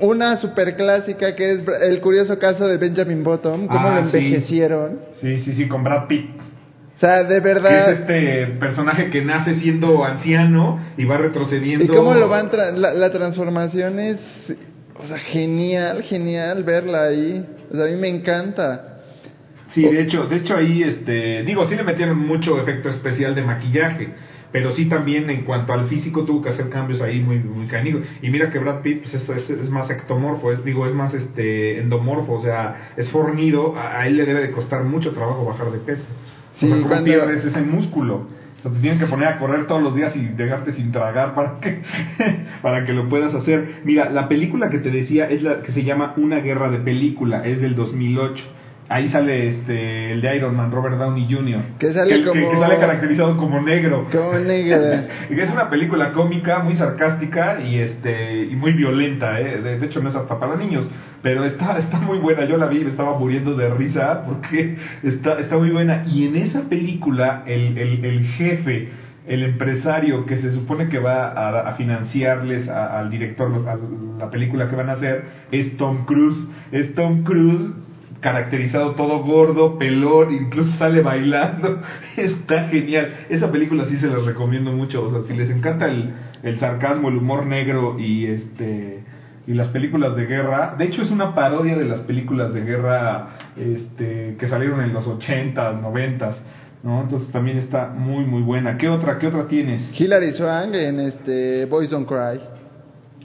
una super clásica que es el curioso caso de Benjamin Bottom, cómo Ah, lo envejecieron. Sí, sí, sí, con Brad Pitt. O sea, de Que verdad. es este personaje que nace siendo anciano y va retrocediendo. Y cómo lo van tra- la, la transformación es o sea, genial, genial verla ahí. O sea, a mí me encanta. Sí, de hecho, de hecho ahí, este, digo, sí le metieron mucho efecto especial de maquillaje, pero sí también en cuanto al físico tuvo que hacer cambios ahí muy, muy canigos. Y mira que Brad Pitt, pues es, es, es más ectomorfo, es, digo, es más este endomorfo, o sea, es fornido, a, a él le debe de costar mucho trabajo bajar de peso. Sí, o sea, ¿cómo cuando- pierdes ese músculo? O sea, te tienen que poner a correr todos los días y dejarte sin tragar para que, para que lo puedas hacer. Mira, la película que te decía es la que se llama Una guerra de película, es del 2008. Ahí sale este el de Iron Man, Robert Downey Jr. Que sale como- que sale caracterizado como negro. Como que es una película cómica, muy sarcástica y este y muy violenta, ¿eh? de, de hecho no es apta para niños, pero está está muy buena. Yo la vi y me estaba muriendo de risa porque está está muy buena. Y en esa película el, el, el jefe, el empresario que se supone que va a, a financiarles a- al director a la película que van a hacer es Tom Cruise. Es Tom Cruise caracterizado todo gordo, pelón, incluso sale bailando. Está genial. Esa película sí se las recomiendo mucho. O sea, si les encanta el, el sarcasmo, el humor negro y este y las películas de guerra, de hecho es una parodia de las películas de guerra este que salieron en los 80s, 90s, ¿no? Entonces también está muy muy buena. ¿Qué otra qué otra tienes? Hilary Swank en este Boys Don't Cry.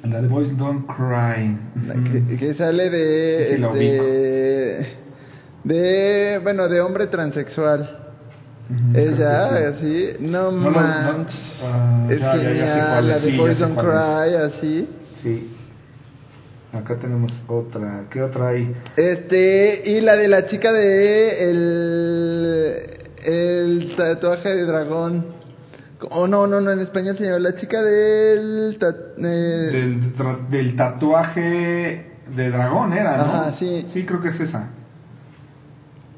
La de Boys Don't Cry. que, que sale de Sí, la este, de bueno de hombre transexual ella que así no, No, manches Ah, es ya, ya, ya sé genial cuál la de sí, cuál Cry así Sí. Acá tenemos otra. ¿Qué otra hay? este y la de la chica de el el tatuaje de dragón oh no no no en español se llama la chica del ta- eh, del tatuaje de dragón era, ¿no? Ajá, sí. Sí, creo que es esa.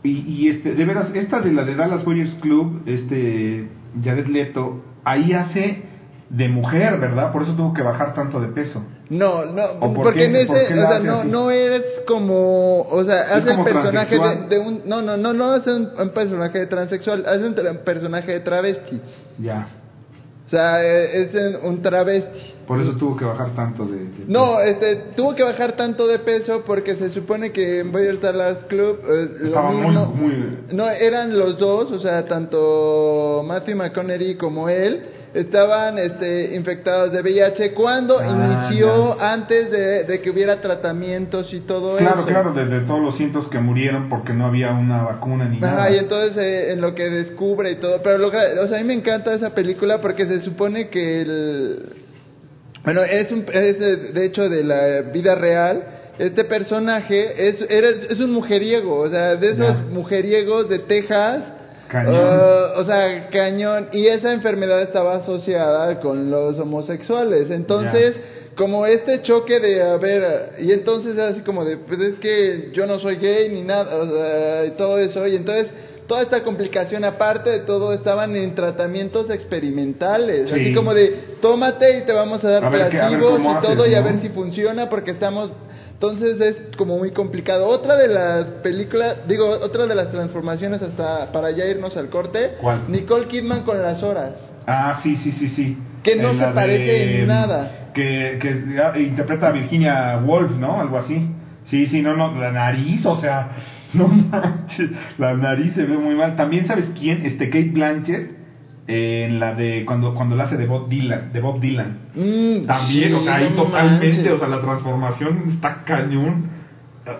Y, y este, de veras, esta de la de Dallas Warriors Club, este, Jared Leto, ahí hace de mujer, ¿verdad? Por eso tuvo que bajar tanto de peso. No, no, ¿O por porque qué- en ese, por o sea, no, así? no eres como, o sea, hace el personaje de, de un, no, no, no, no hace un, un personaje de transexual, hace un tra- personaje de travesti. Ya. O sea, eh, es un travesti. Por eso tuvo que bajar tanto de... de- No, este, tuvo que bajar tanto de peso porque se supone que en Boyers Dallas Club eh, lo Estaba muy, mismo, muy... no eran los dos, o sea, tanto Matthew McConaughey como él estaban este, infectados de VIH cuando Ah, inició antes de, de que hubiera tratamientos y todo Claro, eso. claro, de, de todos los cientos que murieron porque no había una vacuna ni nada. Ajá, y entonces eh, en lo que descubre y todo, pero lo, o sea, a mí me encanta esa película porque se supone que el bueno, es un es de, de hecho de la vida real. Este personaje es era- es un mujeriego, o sea, de esos Ya. mujeriegos de Texas. Cañón. uh, o sea, cañón. Y esa enfermedad estaba asociada con los homosexuales. Entonces, como este choque de, a ver, y entonces así como de, pues es que yo no soy gay ni nada, o sea, y todo eso. Y entonces, toda esta complicación, aparte de todo, estaban en tratamientos experimentales. Sí. Así como de, tómate y te vamos a dar A ver y haces, todo y a ¿no? ver si funciona porque estamos... Entonces es como muy complicado. Otra de las películas, digo, otra de las transformaciones hasta para ya irnos al corte, ¿Cuál? Nicole Kidman con las horas. Ah, sí, sí, sí, sí. Que no En se parece en nada. Que, que ah, interpreta a Virginia Woolf, ¿no? Algo así. Sí, sí, no, no, la nariz, o sea, no manches, la nariz se ve muy mal. También, ¿sabes quién? Este Kate Blanchett, eh, en la de cuando cuando la hace de Bob Dylan, de Bob Dylan. Mm, También, sí, o sea, ahí no totalmente, manches. o sea, la transformación está cañón.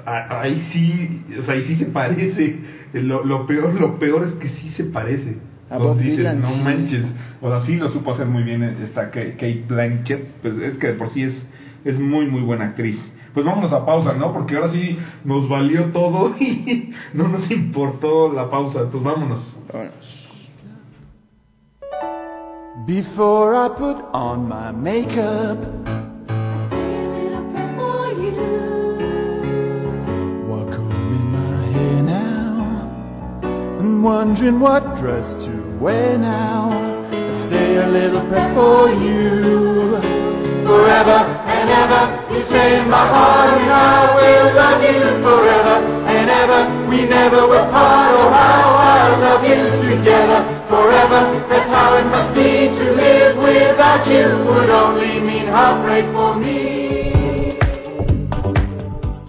Ahí sí, o sea, ahí sí se parece. Lo, lo peor, lo peor es que sí se parece. A Bob dices, Dylan, no sí. manches. O sea, sí lo supo hacer muy bien esta Kate Kate Blanchett. Pues es que de por sí es, es muy, muy buena actriz. Pues vámonos a pausa, ¿no? Porque ahora sí nos valió todo y no nos importó la pausa. Entonces vámonos. Before I put on my makeup, wondering what dress to wear now. I say a little prayer for you, forever and ever. You say in my heart, and I will love you forever and ever. We never will part. Oh, how I love you together forever. That's how it must be to live without you. Would only mean heartbreak for me.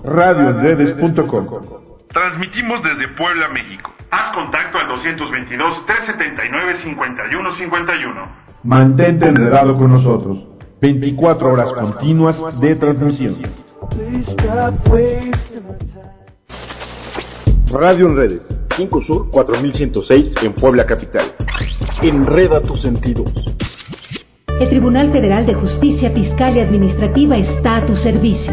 radioenredes.com Transmitimos desde Puebla, México. Haz contacto al 222-379-5151. Mantente enredado con nosotros. 24 horas continuas de transmisión. Radio en redes. 5 Sur 4106 en Puebla Capital. Enreda tus sentidos. El Tribunal Federal de Justicia Fiscal y Administrativa está a tu servicio.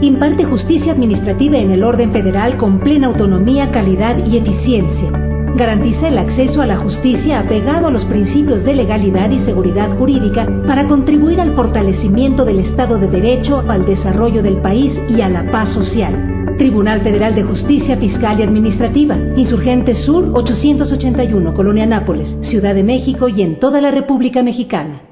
Imparte justicia administrativa en el orden federal con plena autonomía, calidad y eficiencia. Garantiza el acceso a la justicia apegado a los principios de legalidad y seguridad jurídica para contribuir al fortalecimiento del Estado de Derecho, al desarrollo del país y a la paz social. Tribunal Federal de Justicia Fiscal y Administrativa, Insurgente Sur 881, Colonia Nápoles, Ciudad de México y en toda la República Mexicana.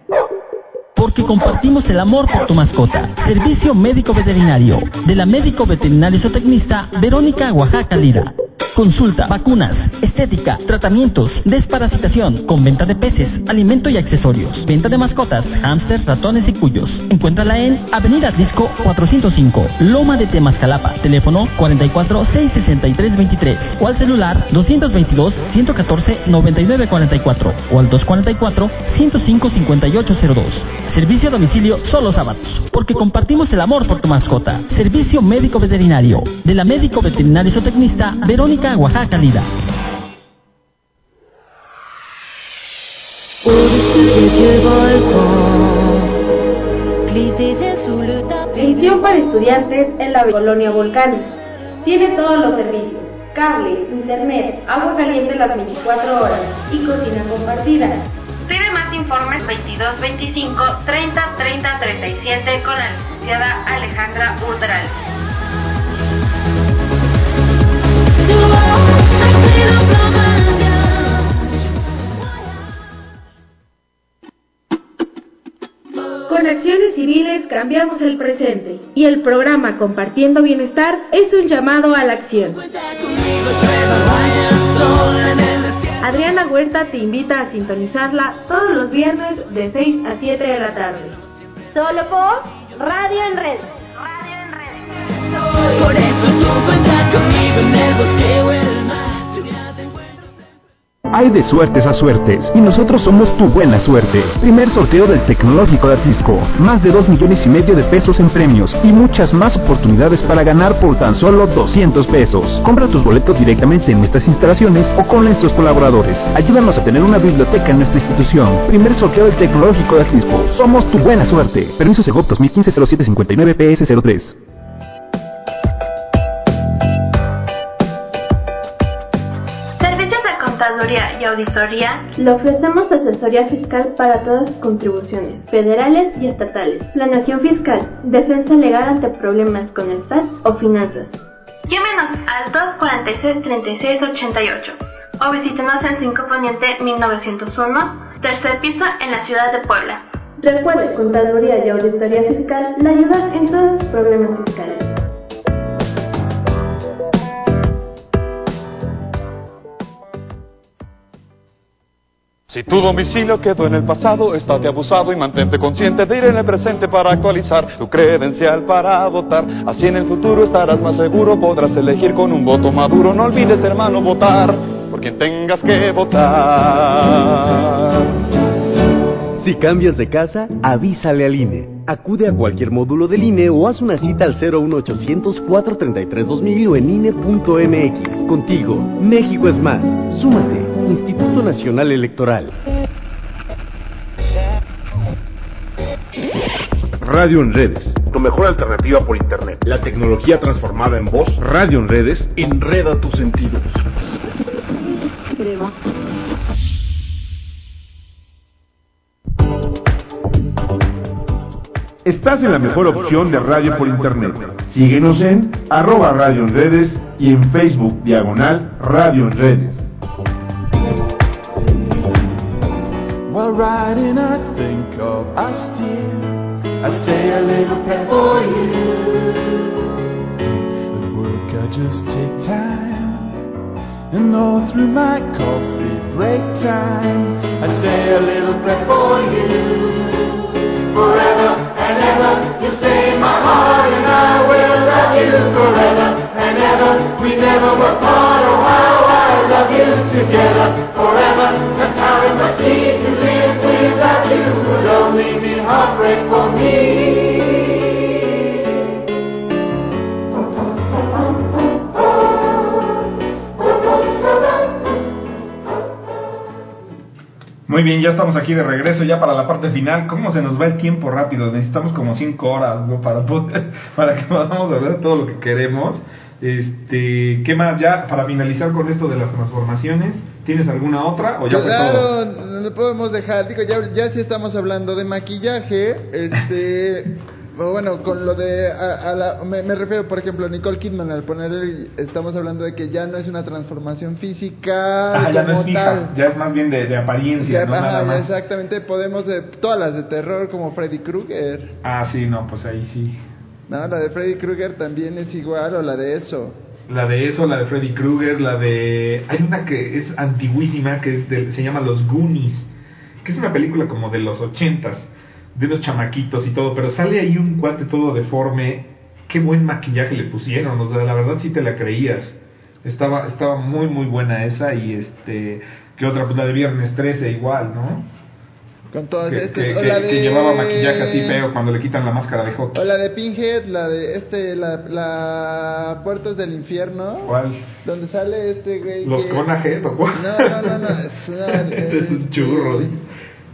Porque compartimos el amor por tu mascota. Servicio médico veterinario. De la médico veterinario zootecnista Verónica Oaxaca Lira. Consulta, vacunas, estética, tratamientos, desparasitación, con venta de peces, alimento y accesorios. Venta de mascotas, hámsters, ratones y cuyos. Encuéntrala en Avenida Disco 405, Loma de Temascalapa. Teléfono 44 663 23 o al celular 222 114 99 44 o al 244 105 5802. Servicio a domicilio solo sábados, porque compartimos el amor por tu mascota. Servicio médico veterinario, de la médico veterinario zootecnista Verónica Oaxaca Lida. Pensión para estudiantes en la colonia Volcán. Tiene todos los servicios. Cable, internet, agua caliente las 24 horas y cocina compartida. Pide más informes 22 25 30 30 37 con la licenciada Alejandra Udral. Con acciones civiles cambiamos el presente y el programa Compartiendo Bienestar es un llamado a la acción. Adriana Huerta te invita a sintonizarla todos los viernes de 6 a 7 de la tarde. Solo por Radio en Red. Por eso tú cuentas conmigo en el bosque en. Hay de suertes a suertes y nosotros somos tu buena suerte. Primer sorteo del Tecnológico de Atlisco. Más de 2 millones y medio de pesos en premios y muchas más oportunidades para ganar por tan solo 200 pesos. Compra tus boletos directamente en nuestras instalaciones o con nuestros colaboradores. Ayúdanos a tener una biblioteca en nuestra institución. Primer sorteo del Tecnológico de Atlisco. Somos tu buena suerte. Permiso Segov 2015-0759 contaduría y auditoría. Le ofrecemos asesoría fiscal para todas sus contribuciones, federales y estatales. Planeación fiscal, defensa legal ante problemas con el SAT o finanzas. Llámenos al 246-3688 o visítenos en 5 Poniente 1901, tercer piso en la ciudad de Puebla. Recuerde, Contaduría y Auditoría Fiscal le ayudan en todos sus problemas fiscales. Si tu domicilio quedó en el pasado, estate abusado y mantente consciente de ir en el presente para actualizar tu credencial para votar. Así en el futuro estarás más seguro, podrás elegir con un voto maduro. No olvides, hermano, votar por quien tengas que votar. Si cambias de casa, avísale al INE. Acude a cualquier módulo del INE o haz una cita al 01800 433 2000 o en INE.mx. Contigo, México es más. Súmate. Instituto Nacional Electoral. Radio en redes, tu mejor alternativa por internet. La tecnología transformada en voz. Radio en redes, enreda tus sentidos. Estás en la mejor opción de radio por internet. Síguenos en arroba radio en redes y en Facebook diagonal radio en redes. While riding, I think of us dear. I say a little prayer for you. At work, I just take time and all through my coffee break time. I say a little prayer for you. Forever and ever, my heart, and I will love you forever and ever. We never were part, oh how I love you together forever. That's how it must be to live without you. Would only be heartbreak for me. Muy bien, ya estamos aquí de regreso ya para la parte final. ¿Cómo se nos va el tiempo rápido? Necesitamos como cinco horas ¿no? para poder, para que podamos hablar todo lo que queremos. Este, ¿qué más ya para finalizar con esto de las transformaciones? ¿Tienes alguna otra o ya claro, no podemos dejar, digo, ya, ya si estamos hablando de maquillaje, este, bueno, con lo de, a, a la, me, me refiero, por ejemplo, a Nicole Kidman, al poner, el- estamos hablando de que ya no es una transformación física Ah, ya no es fija, tal. ya es más bien de, de apariencia, Ya, no ajá, nada más. exactamente, podemos, de, todas las de terror como Freddy Krueger, Ah, sí, no, pues ahí sí. ¿no? La de Freddy Krueger también es igual, o la de eso. La de eso, la de Freddy Krueger, la de... Hay una que es antiguísima, que es de- se llama Los Goonies, que es una película como de los ochentas, de unos chamaquitos y todo, pero sale ahí un cuate todo deforme, qué buen maquillaje le pusieron, o sea, la verdad sí te la creías. Estaba, estaba muy muy buena esa y este... ¿Qué otra? Pues la de Viernes 13 igual, ¿no? Con todas Que, estas. que- o que- la que de... llevaba maquillaje así feo cuando le quitan la máscara de hockey. O la de Pinhead, la de este, la, la Puertas del Infierno. ¿Cuál? Donde sale este güey. ¿Los que- Conajet o cuál? No, no, no, no. es- no, Este es un churro. ¿sí?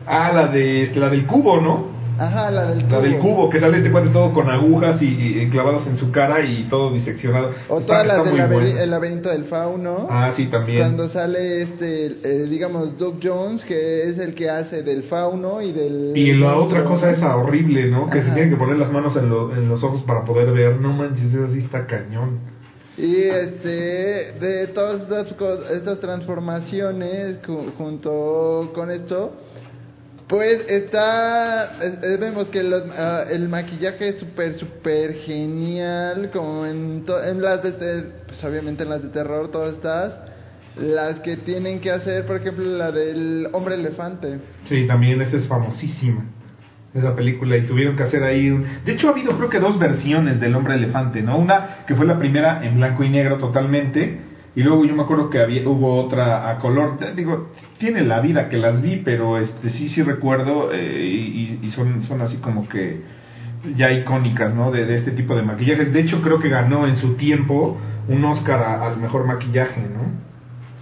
Ah, la de este, la del cubo, ¿no? Ajá, la del cubo. La del cubo, que sale este cuate todo con agujas y, y clavados en su cara y todo diseccionado. O todas las del laberi- el laberinto del fauno. Ah, sí, también. Cuando sale este, eh, digamos, Doug Jones, que es el que hace del fauno y del. Y la monstruo. otra cosa esa horrible, ¿no? Que se tienen que poner las manos en, lo- en los ojos para poder ver. No manches, eso sí está cañón. Y este, de todas estas, estas transformaciones ju- junto con esto, pues está, es- es- vemos que los- ah, el maquillaje es súper, súper genial, como en, en las de, pues obviamente en las de terror, todas estas, las que tienen que hacer, por ejemplo, la del hombre elefante. Sí, también esa es famosísima. Esa película y tuvieron que hacer ahí un... De hecho ha habido creo que dos versiones del hombre elefante, ¿no? Una que fue la primera en blanco y negro totalmente y luego yo me acuerdo que había, hubo otra a color. Digo, tiene la vida que las vi, pero este sí, sí recuerdo eh, y, y son, son así como que ya icónicas, ¿no? De, de este tipo de maquillajes. De hecho creo que ganó en su tiempo un Oscar a- al mejor maquillaje, ¿no?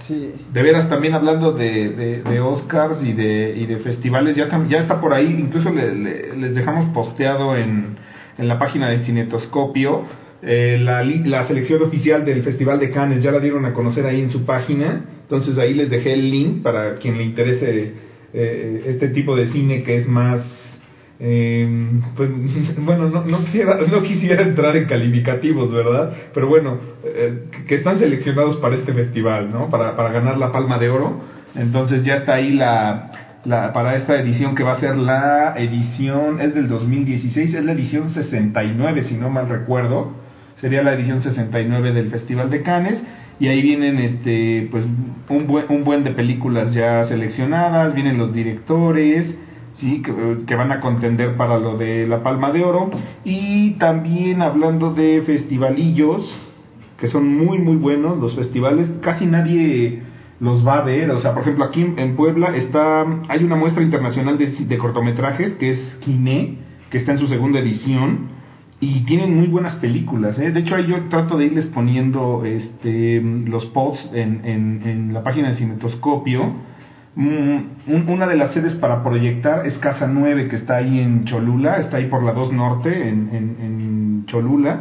Sí. De veras, también hablando de, de, de Oscars y de, y de festivales, ya, ya está por ahí, incluso le- le- les dejamos posteado en, en la página de Cinetoscopio eh, la, la selección oficial del Festival de Cannes, ya la dieron a conocer ahí en su página, entonces ahí les dejé el link para quien le interese eh, este tipo de cine que es más... eh, pues, bueno, no, no, quisiera, no quisiera entrar en calificativos, ¿verdad? Pero bueno, eh, que están seleccionados para este festival, ¿no? Para, para ganar la palma de oro. Entonces ya está ahí la, para esta edición que va a ser la edición, es del 2016, es la edición 69, si no mal recuerdo. Sería la edición 69 del Festival de Cannes. Y ahí vienen este pues un buen, un buen de películas ya seleccionadas, vienen los directores, sí, que, van a contender para lo de la Palma de Oro. Y también hablando de festivalillos, que son muy muy buenos los festivales, casi nadie los va a ver, o sea, por ejemplo, aquí en, en Puebla está hay una muestra internacional de, de cortometrajes que es Kine, que está en su segunda edición y tienen muy buenas películas, ¿eh? de hecho ahí yo trato de irles poniendo este los posts en, en, en la página de Cinetoscopio. Mm, un- una de las sedes para proyectar es Casa 9, que está ahí en Cholula, está ahí por la 2 Norte, en, en, en Cholula.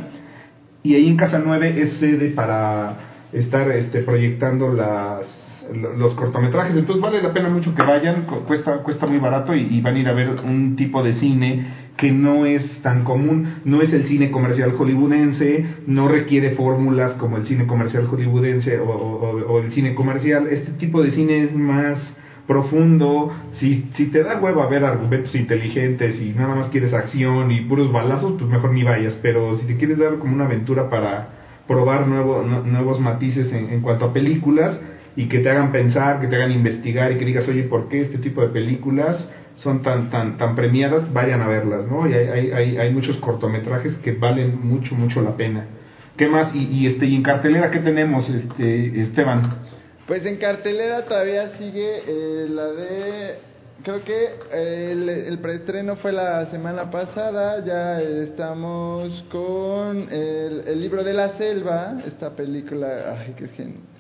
Y ahí en Casa 9 es sede para estar este, proyectando las, lo- los cortometrajes. Entonces vale la pena mucho que vayan, cu- cuesta, cuesta muy barato y van a ir a ver un tipo de cine que no es tan común, no es el cine comercial hollywoodense, no requiere fórmulas como el cine comercial hollywoodense o, o- el cine comercial. Este tipo de cine es más profundo. Si, si te da hueva ver argumentos inteligentes y nada más quieres acción y puros balazos, pues mejor ni vayas. Pero si te quieres dar como una aventura para probar nuevo, nu- nuevos matices en cuanto a películas y que te hagan pensar, que te hagan investigar y que digas, oye, ¿por qué este tipo de películas son tan tan tan premiadas? Vayan a verlas, ¿no? Y hay, hay, hay, muchos cortometrajes que valen mucho, mucho la pena. ¿Qué más? Y, y este y en cartelera, ¿qué tenemos, este Esteban? Pues en cartelera todavía sigue eh, la de... Creo que eh, el, el preestreno fue la semana pasada, ya estamos con el, el libro de la selva, esta película, ay, que gen...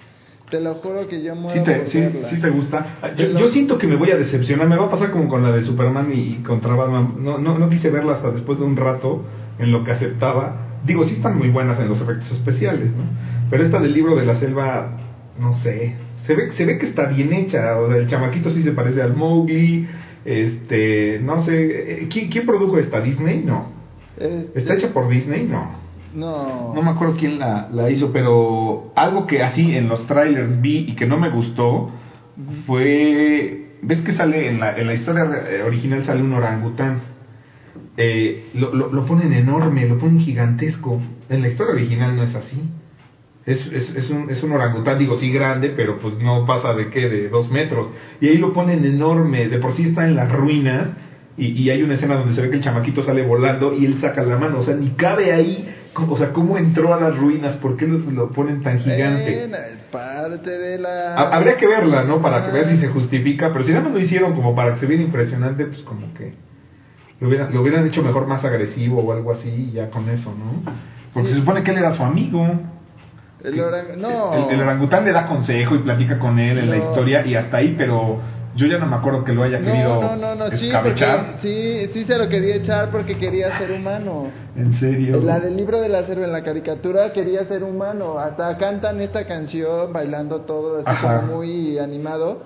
Te lo juro que yo muero ¿Sí te, sí, te gusta? Yo, lo- yo siento que me voy a decepcionar, me va a pasar como con la de Superman y, contra Batman. No, no, no quise verla hasta después de un rato en lo que aceptaba. Digo, sí están muy buenas en los efectos especiales, ¿no? Pero esta del libro de la selva, no sé. Se ve, se ve que está bien hecha. O sea, el chamaquito sí se parece al Mowgli. Este, no sé. eh, ¿Quién, quién produjo esta? ¿Disney? No. ¿Está hecha por Disney? No. No. No me acuerdo quién la, la hizo, pero algo que así en los trailers vi y que no me gustó fue... ¿Ves que sale en la, en la historia eh, original sale un orangután? Eh, lo, lo, lo ponen enorme, lo ponen gigantesco. En la historia original no es así. Es, es, es, un, es un orangután, digo, sí grande, pero pues no pasa de qué, de dos metros. Y ahí lo ponen enorme, de por sí está en las ruinas. Y, y hay una escena donde se ve que el chamaquito sale volando y él saca la mano, o sea, ni cabe ahí. O sea, ¿cómo entró a las ruinas? ¿Por qué lo, lo ponen tan gigante? Es parte de la... Ha- Habría que verla, ¿no? Para que veas si se justifica, pero si nada más lo hicieron como para que se viera impresionante, pues como que lo hubieran, lo hubieran hecho mejor más agresivo o algo así, y ya con eso, ¿no? Porque se supone que él era su amigo. El orang- No. El, el orangután le da consejo y platica con él en la historia y hasta ahí, pero yo ya no me acuerdo que lo haya querido No, no, no, no, sí, porque, sí, sí se lo quería echar porque quería ser humano. En serio. La del libro de la selva en la caricatura quería ser humano. Hasta cantan esta canción bailando todo así Ajá. como muy animado.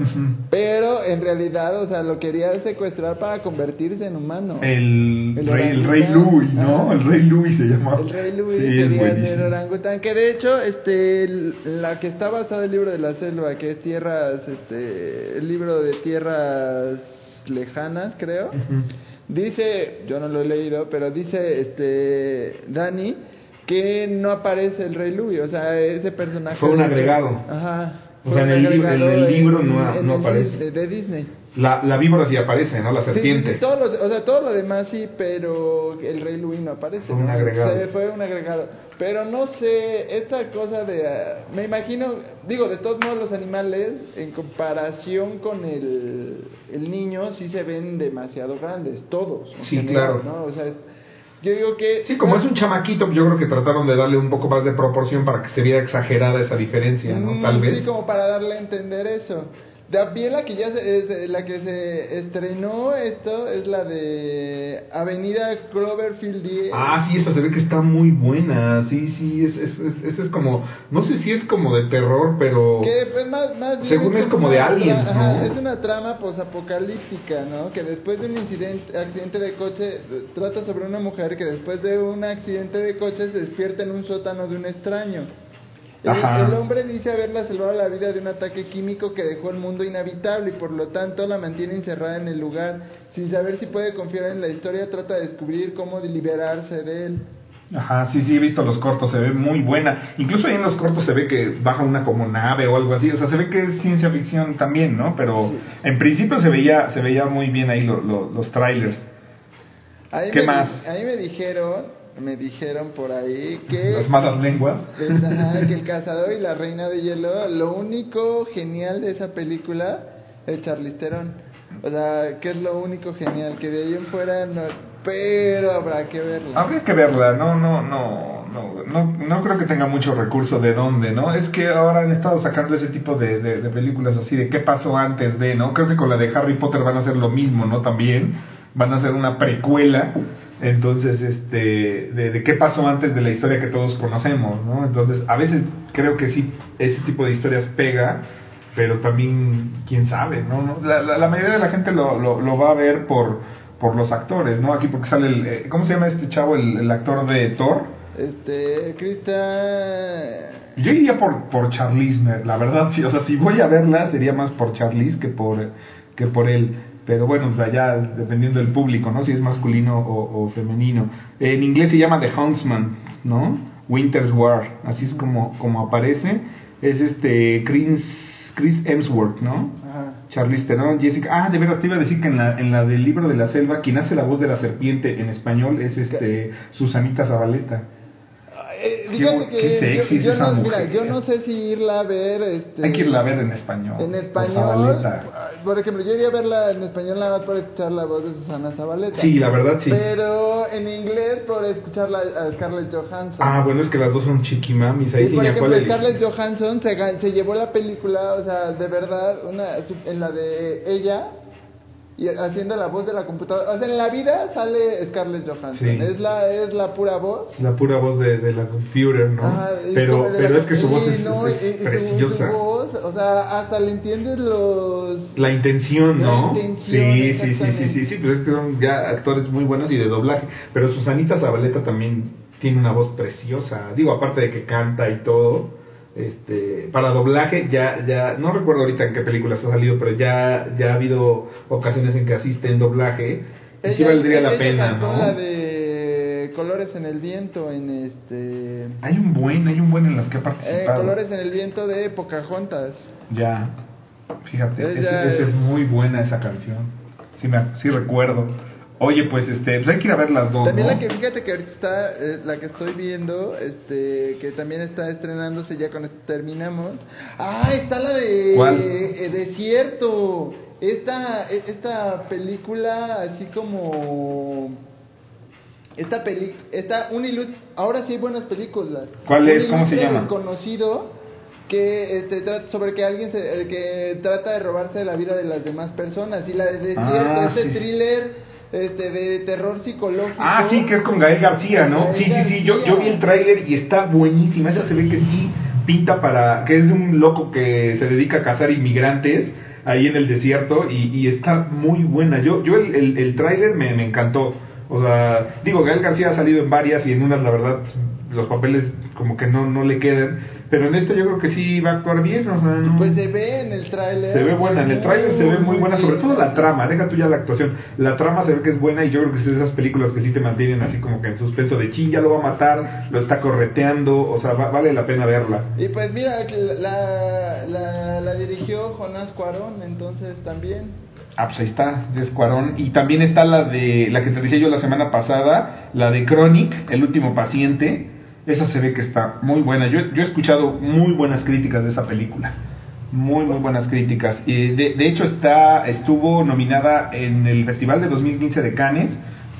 Pero en realidad, o sea, lo quería secuestrar para convertirse en humano. El, El rey, el rey Louis, ¿no? Ajá. El rey Louis se llama. El rey Luis Sí, quería ser orangután, que de hecho, este, la que está basada en el libro de la selva, que es tierras, este, el libro de tierras lejanas, creo. Dice, yo no lo he leído, pero dice, este, Dani, que no aparece el rey Louis, o sea, ese personaje. Fue un agregado. Ajá. O sea, en el libro- agregado en el libro no- en no el aparece. de Disney. La, la víbora sí aparece, ¿no? La Sí, sí, serpiente. sí, todo lo- o sea, todo lo demás sí, pero el Rey Louis no aparece. Fue un ¿no? agregado. Se- fue un agregado. Pero no sé, esta cosa de... ah, me imagino, digo, de todos modos los animales, en comparación con el, el niño, sí se ven demasiado grandes, todos. Sí, general, claro. ¿no? O sea, yo digo que... Sí, como es un chamaquito, yo creo que trataron de darle un poco más de proporción para que se viera exagerada esa diferencia, ¿no? Mm, Tal vez. Sí, como para darle a entender eso. También la que ya se, es- la que se estrenó esto es la de Avenida Cloverfield 10. Ah, sí, esta se ve que está muy buena. Sí, sí, es, es, es, esta es como, no sé si es como de terror, pero Que pues más, más bien Según es como una de aliens, tra- ajá, ¿no? Es una trama posapocalíptica, ¿no? Que después de un incidente, accidente de coche, eh, trata sobre una mujer que después de un accidente de coche se despierta en un sótano de un extraño. El, hombre dice haberla salvado la vida de un ataque químico que dejó el mundo inhabitable y por lo tanto la mantiene encerrada en el lugar. Sin saber si puede confiar en la historia, trata de descubrir cómo liberarse de él. Ajá, sí, sí, he visto los cortos, se ve muy buena. Incluso ahí en los cortos se ve que baja una como nave o algo así, o sea, se ve que es ciencia ficción también, ¿no? Pero en principio se veía se veía muy bien ahí lo- lo- los trailers. Ahí ¿Qué me, más? Ahí me dijeron, me dijeron por ahí que... Las malas lenguas. Ajá, que el cazador y la reina de hielo, lo único genial de esa película es Charlize Theron. O sea, que es lo único genial, que de ahí en fuera no... Pero habrá que verla. Habría que verla, no, no, no, no, no, no creo que tenga mucho recurso de dónde, ¿no? Es que ahora han estado sacando ese tipo de, de, de películas así, de qué pasó antes de, ¿no? Creo que con la de Harry Potter van a hacer lo mismo, ¿no? También van a hacer una precuela, entonces, este, de, de qué pasó antes de la historia que todos conocemos, ¿no? Entonces, a veces creo que sí, ese tipo de historias pega, pero también, quién sabe, ¿no? ¿No? La, la, la mayoría de la gente lo, lo, lo va a ver por por los actores, ¿no? Aquí porque sale el... eh, ¿Cómo se llama este chavo, el, el actor de Thor? Este, Cristian... Yo iría por, por Charlize, la verdad, sí, o sea, si voy a verla sería más por Charlize que por, que por él. Pero bueno, o sea, ya dependiendo del público, ¿no? Si es masculino o, o femenino. En inglés se llama The Huntsman, ¿no? Winter's War, así es como, como aparece. Es este Chris, Chris Hemsworth, ¿no? Ajá. Charlize Theron, Jessica. Ah, de verdad, te iba a decir que en la, en la del libro de la selva, quien hace la voz de la serpiente en español es este Susanita Zabaleta. Eh, fíjate que qué sexy yo, yo no, mira, mujer. yo no sé si irla a ver. Este, Hay que irla a ver en español. En español, Zabaleta. por ejemplo, yo iría a verla en español nada más por escuchar la voz de Susana Zabaleta. Sí, la verdad, sí. Pero en inglés por escucharla a Scarlett Johansson. Ah, bueno, es que las dos son chiquimamis. Ahí sí por ejemplo. Scarlett Johansson se, se llevó la película, o sea, de verdad, una en la de ella, y haciendo la voz de la computadora. O sea, en la vida sale Scarlett Johansson. Sí. Es, la, es la pura voz. La pura voz de, de la computer, ¿no? Ajá, pero pero es que su voz es, no, es su- preciosa. su voz, o sea, hasta le entiendes los... La intención, La ¿no? intención, sí, sí, sí, sí, sí, sí, pues es que son ya actores muy buenos y de doblaje. Pero Susanita Zabaleta también tiene una voz preciosa. Digo, aparte de que canta y todo. Este, para doblaje ya ya no recuerdo ahorita en qué películas ha salido, pero ya ya ha habido ocasiones en que asiste en doblaje y sí Ella- valdría la ella pena, cantó ¿no? la de Colores en el Viento en este... Hay un buen, hay un buen en las que ha Eh, participado. Colores en el Viento de Pocahontas. Ya, fíjate, Ella esa es- es muy buena esa canción. Sí, me, sí recuerdo. Oye, pues este, pues hay que ir a ver las dos, También ¿no? la que, fíjate que ahorita está, eh, la que estoy viendo, este, que también está estrenándose ya con esto terminamos. Ah, está la de ¿Cuál? eh, Desierto. Esta, e- esta película así como... Esta peli, esta, un ahora sí hay buenas películas. ¿Cuál Un es? ¿Cómo se llama? desconocido que este, trata sobre que alguien se, que trata de robarse la vida de las demás personas y la de Desierto, Ah, este sí. thriller este de terror psicológico. Ah, sí, que es con Gael García, ¿no? Gael Sí, sí, sí, yo, yo vi el tráiler y está buenísima. Esa se ve que sí pinta para... que es de un loco que se dedica a cazar inmigrantes ahí en el desierto y, y está muy buena. Yo yo el, el, el tráiler me, me encantó. O sea, digo, Gael García ha salido en varias y en unas, la verdad, los papeles como que no, no le quedan. Pero en este yo creo que sí va a actuar bien, o sea, no... Pues se ve en el tráiler. Se ve buena, en el tráiler se ve muy buena, sobre todo la trama, deja tú ya la actuación, la trama se ve que es buena y yo creo que es de esas películas que sí te mantienen así como que en suspenso de chin, ya lo va a matar, lo está correteando, o sea, va- vale la pena verla. Y pues mira, la, la, la dirigió Jonás Cuarón, entonces también. Ah, pues ahí está, de Escuarón. Y también está la de, la que te decía yo la semana pasada, la de Chronic, El último paciente. Esa se ve que está muy buena. Yo, yo he escuchado muy buenas críticas de esa película. Muy, muy buenas críticas. Y de, de hecho está, estuvo nominada en el Festival de 2015 de Cannes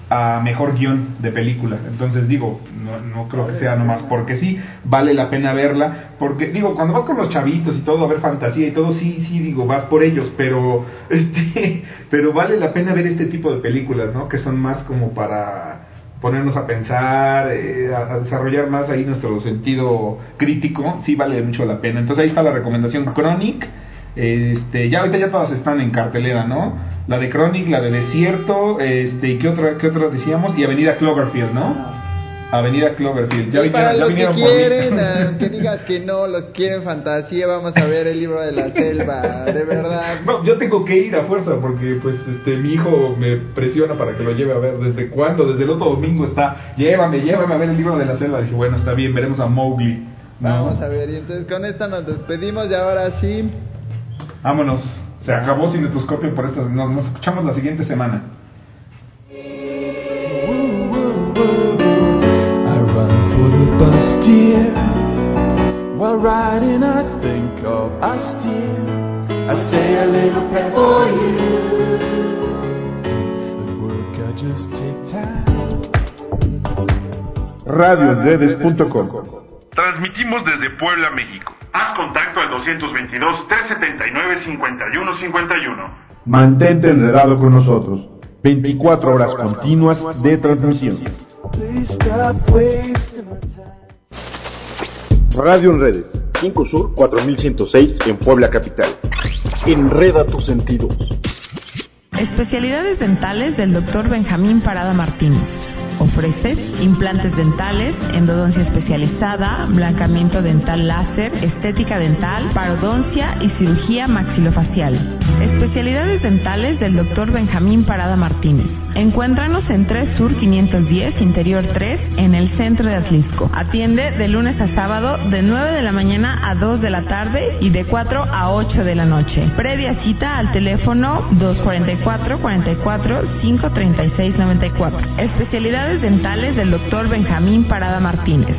a Mejor Guión de Película. Entonces digo, no, no creo que sea nomás porque sí, vale la pena verla. Porque digo, cuando vas con los chavitos y todo a ver fantasía y todo, sí, sí, digo, vas por ellos, pero, este, pero vale la pena ver este tipo de películas, ¿no? Que son más como para ponernos a pensar, eh, a, desarrollar más ahí nuestro sentido crítico, sí vale mucho la pena. Entonces ahí está la recomendación Chronic. Este, ya ahorita ya todas están en cartelera, ¿no? La de Chronic, la de Desierto, este, ¿y qué otra, qué otra decíamos? Y Avenida Cloverfield, ¿no? Avenida Cloverfield. Ya y para vinieron, ya los que por mí. quieren, aunque digas que no, los quieren fantasía, vamos a ver el libro de la selva, de verdad. No, yo tengo que ir a fuerza porque pues este mi hijo me presiona para que lo lleve a ver. ¿Desde cuándo? Desde el otro domingo está, llévame, llévame a ver el libro de la selva. Dije, bueno, está bien, veremos a Mowgli. ¿no? Vamos a ver, y entonces con esta nos despedimos y ahora sí. Vámonos. Se acabó Cinetoscopio por estas. Nos, nos escuchamos la siguiente semana. While riding, I think of us, dear. I say a little prayer for you. At work, I just take time. radioenredes.com Transmitimos desde Puebla, México. Haz contacto al 222-379-5151. Mantente enredado con nosotros. 24 horas continuas de transmisión. Radio en Redes. 5 Sur 4106 en Puebla Capital. Enreda tus sentidos. Especialidades dentales del Dr. Benjamín Parada Martínez. Ofreces implantes dentales, endodoncia especializada, blancamiento dental láser, estética dental, parodoncia y cirugía maxilofacial. Especialidades dentales del Dr. Benjamín Parada Martínez. Encuéntranos en 3 Sur 510, Interior 3, en el centro de Atlisco. Atiende de lunes a sábado de 9 de la mañana a 2 de la tarde y de 4 a 8 de la noche. Previa cita al teléfono 244 44 536 94. Especialidades dentales del Dr. Benjamín Parada Martínez.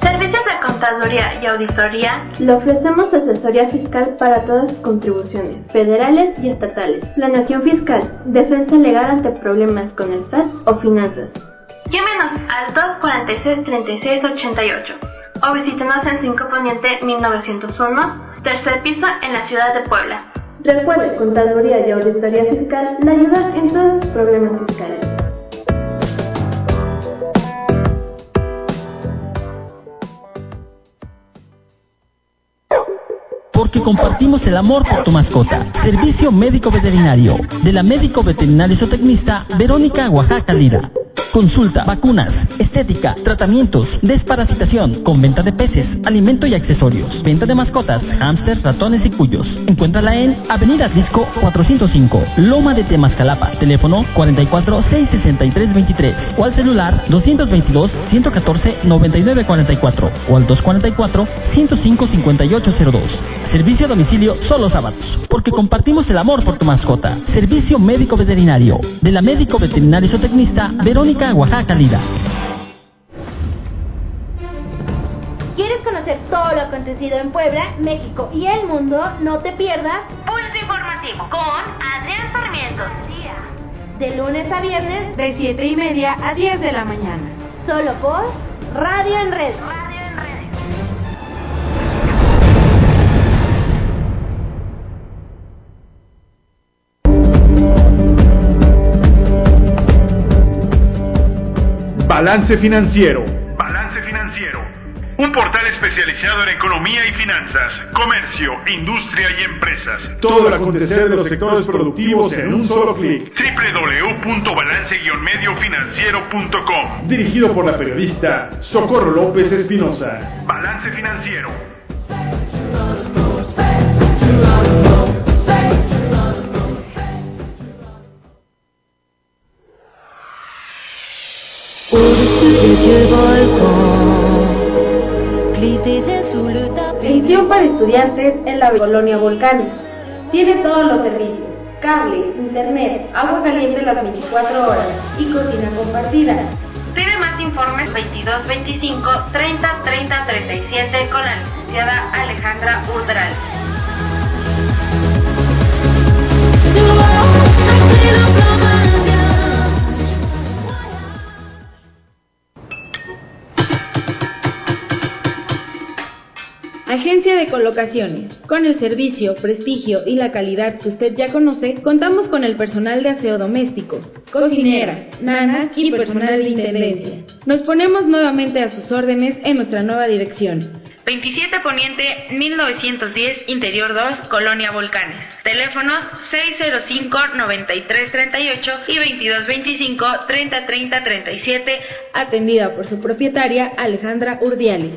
Servicios de contaduría y auditoría. Le ofrecemos asesoría fiscal para todas sus contribuciones, federales y estatales. Planeación fiscal, defensa legal ante problemas con el SAT o finanzas. Llámenos al 246-3688 o visítenos en 5 Poniente 1901, tercer piso en la ciudad de Puebla. Recuerde, Contaduría y Auditoría Fiscal le ayudan en todos sus problemas fiscales. Porque compartimos el amor por tu mascota. Servicio médico veterinario. De la médico veterinaria zootecnista Verónica Oaxaca Lira. Consulta, vacunas, estética, tratamientos, desparasitación, con venta de peces, alimento y accesorios, venta de mascotas, hámsters, ratones y cuyos. Encuéntrala en Avenida Atlisco 405, Loma de Temascalapa, teléfono 44 663 23 o al celular 222 114 9944 o al 244 105 5802. Servicio a domicilio solo sábados, porque compartimos el amor por tu mascota. Servicio médico veterinario, de la médico veterinaria zootecnista Verónica Oaxaca Lira. ¿Quieres conocer todo lo acontecido en Puebla, México y el mundo? No te pierdas Pulso Informativo con Adrián Sarmiento. De lunes a viernes, de 7 y media a 10 de la mañana. Solo por Radio en Red. Balance Financiero. Balance Financiero. Un portal especializado en economía y finanzas, comercio, industria y empresas. Todo el acontecer de los sectores productivos en un solo clic. www.balance-mediofinanciero.com. Dirigido por la periodista Socorro López Espinosa. Balance Financiero. Pensión para estudiantes en la colonia Volcanes. Tiene todos los servicios. Cable, internet, agua caliente las 24 horas y cocina compartida. Pide más informes 22 25 30 30 37 con la licenciada Alejandra Udral. Agencia de Colocaciones. Con el servicio, prestigio y la calidad que usted ya conoce, contamos con el personal de aseo doméstico, cocineras, nanas y personal de intendencia. Nos ponemos nuevamente a sus órdenes en nuestra nueva dirección. 27 Poniente 1910 Interior 2 Colonia Volcanes. Teléfonos 605-9338 y 2225-303037. Atendida por su propietaria Alejandra Urdiales.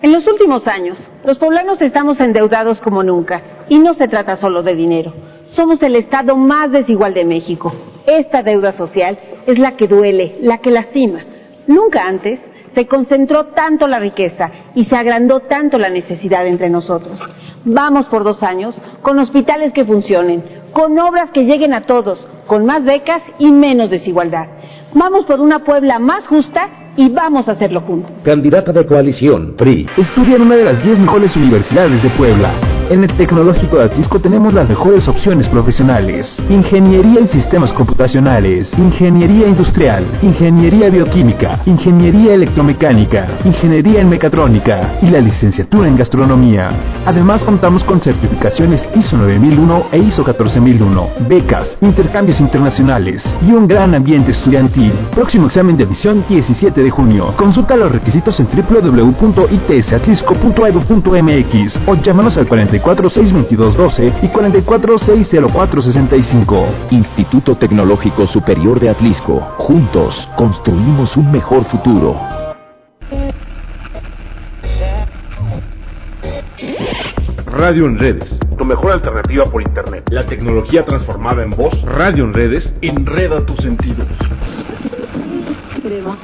En los últimos años, los poblanos estamos endeudados como nunca, y no se trata solo de dinero. Somos el Estado más desigual de México. Esta deuda social es la que duele, la que lastima. Nunca antes se concentró tanto la riqueza y se agrandó tanto la necesidad entre nosotros. Vamos por dos años con hospitales que funcionen, con obras que lleguen a todos, con más becas y menos desigualdad. Vamos por una Puebla más justa y vamos a hacerlo juntos. Candidata de coalición, PRI. Estudia en una de las 10 mejores universidades de Puebla. En el Tecnológico de Atlisco tenemos las mejores opciones profesionales. Ingeniería y sistemas computacionales, ingeniería industrial, ingeniería bioquímica, ingeniería electromecánica, ingeniería en mecatrónica y la licenciatura en gastronomía. Además contamos con certificaciones ISO 9001 e ISO 14001, becas, intercambios internacionales y un gran ambiente estudiantil. Próximo examen de admisión 17 de junio. Consulta los requisitos en www.itsatlisco.edu.mx o llámanos al 44 622 12 y 44 604 65. Instituto Tecnológico Superior de Atlisco. Juntos construimos un mejor futuro. Radio en redes. Tu mejor alternativa por internet. La tecnología transformada en voz. Radio en redes. Enreda tus sentidos. Crema.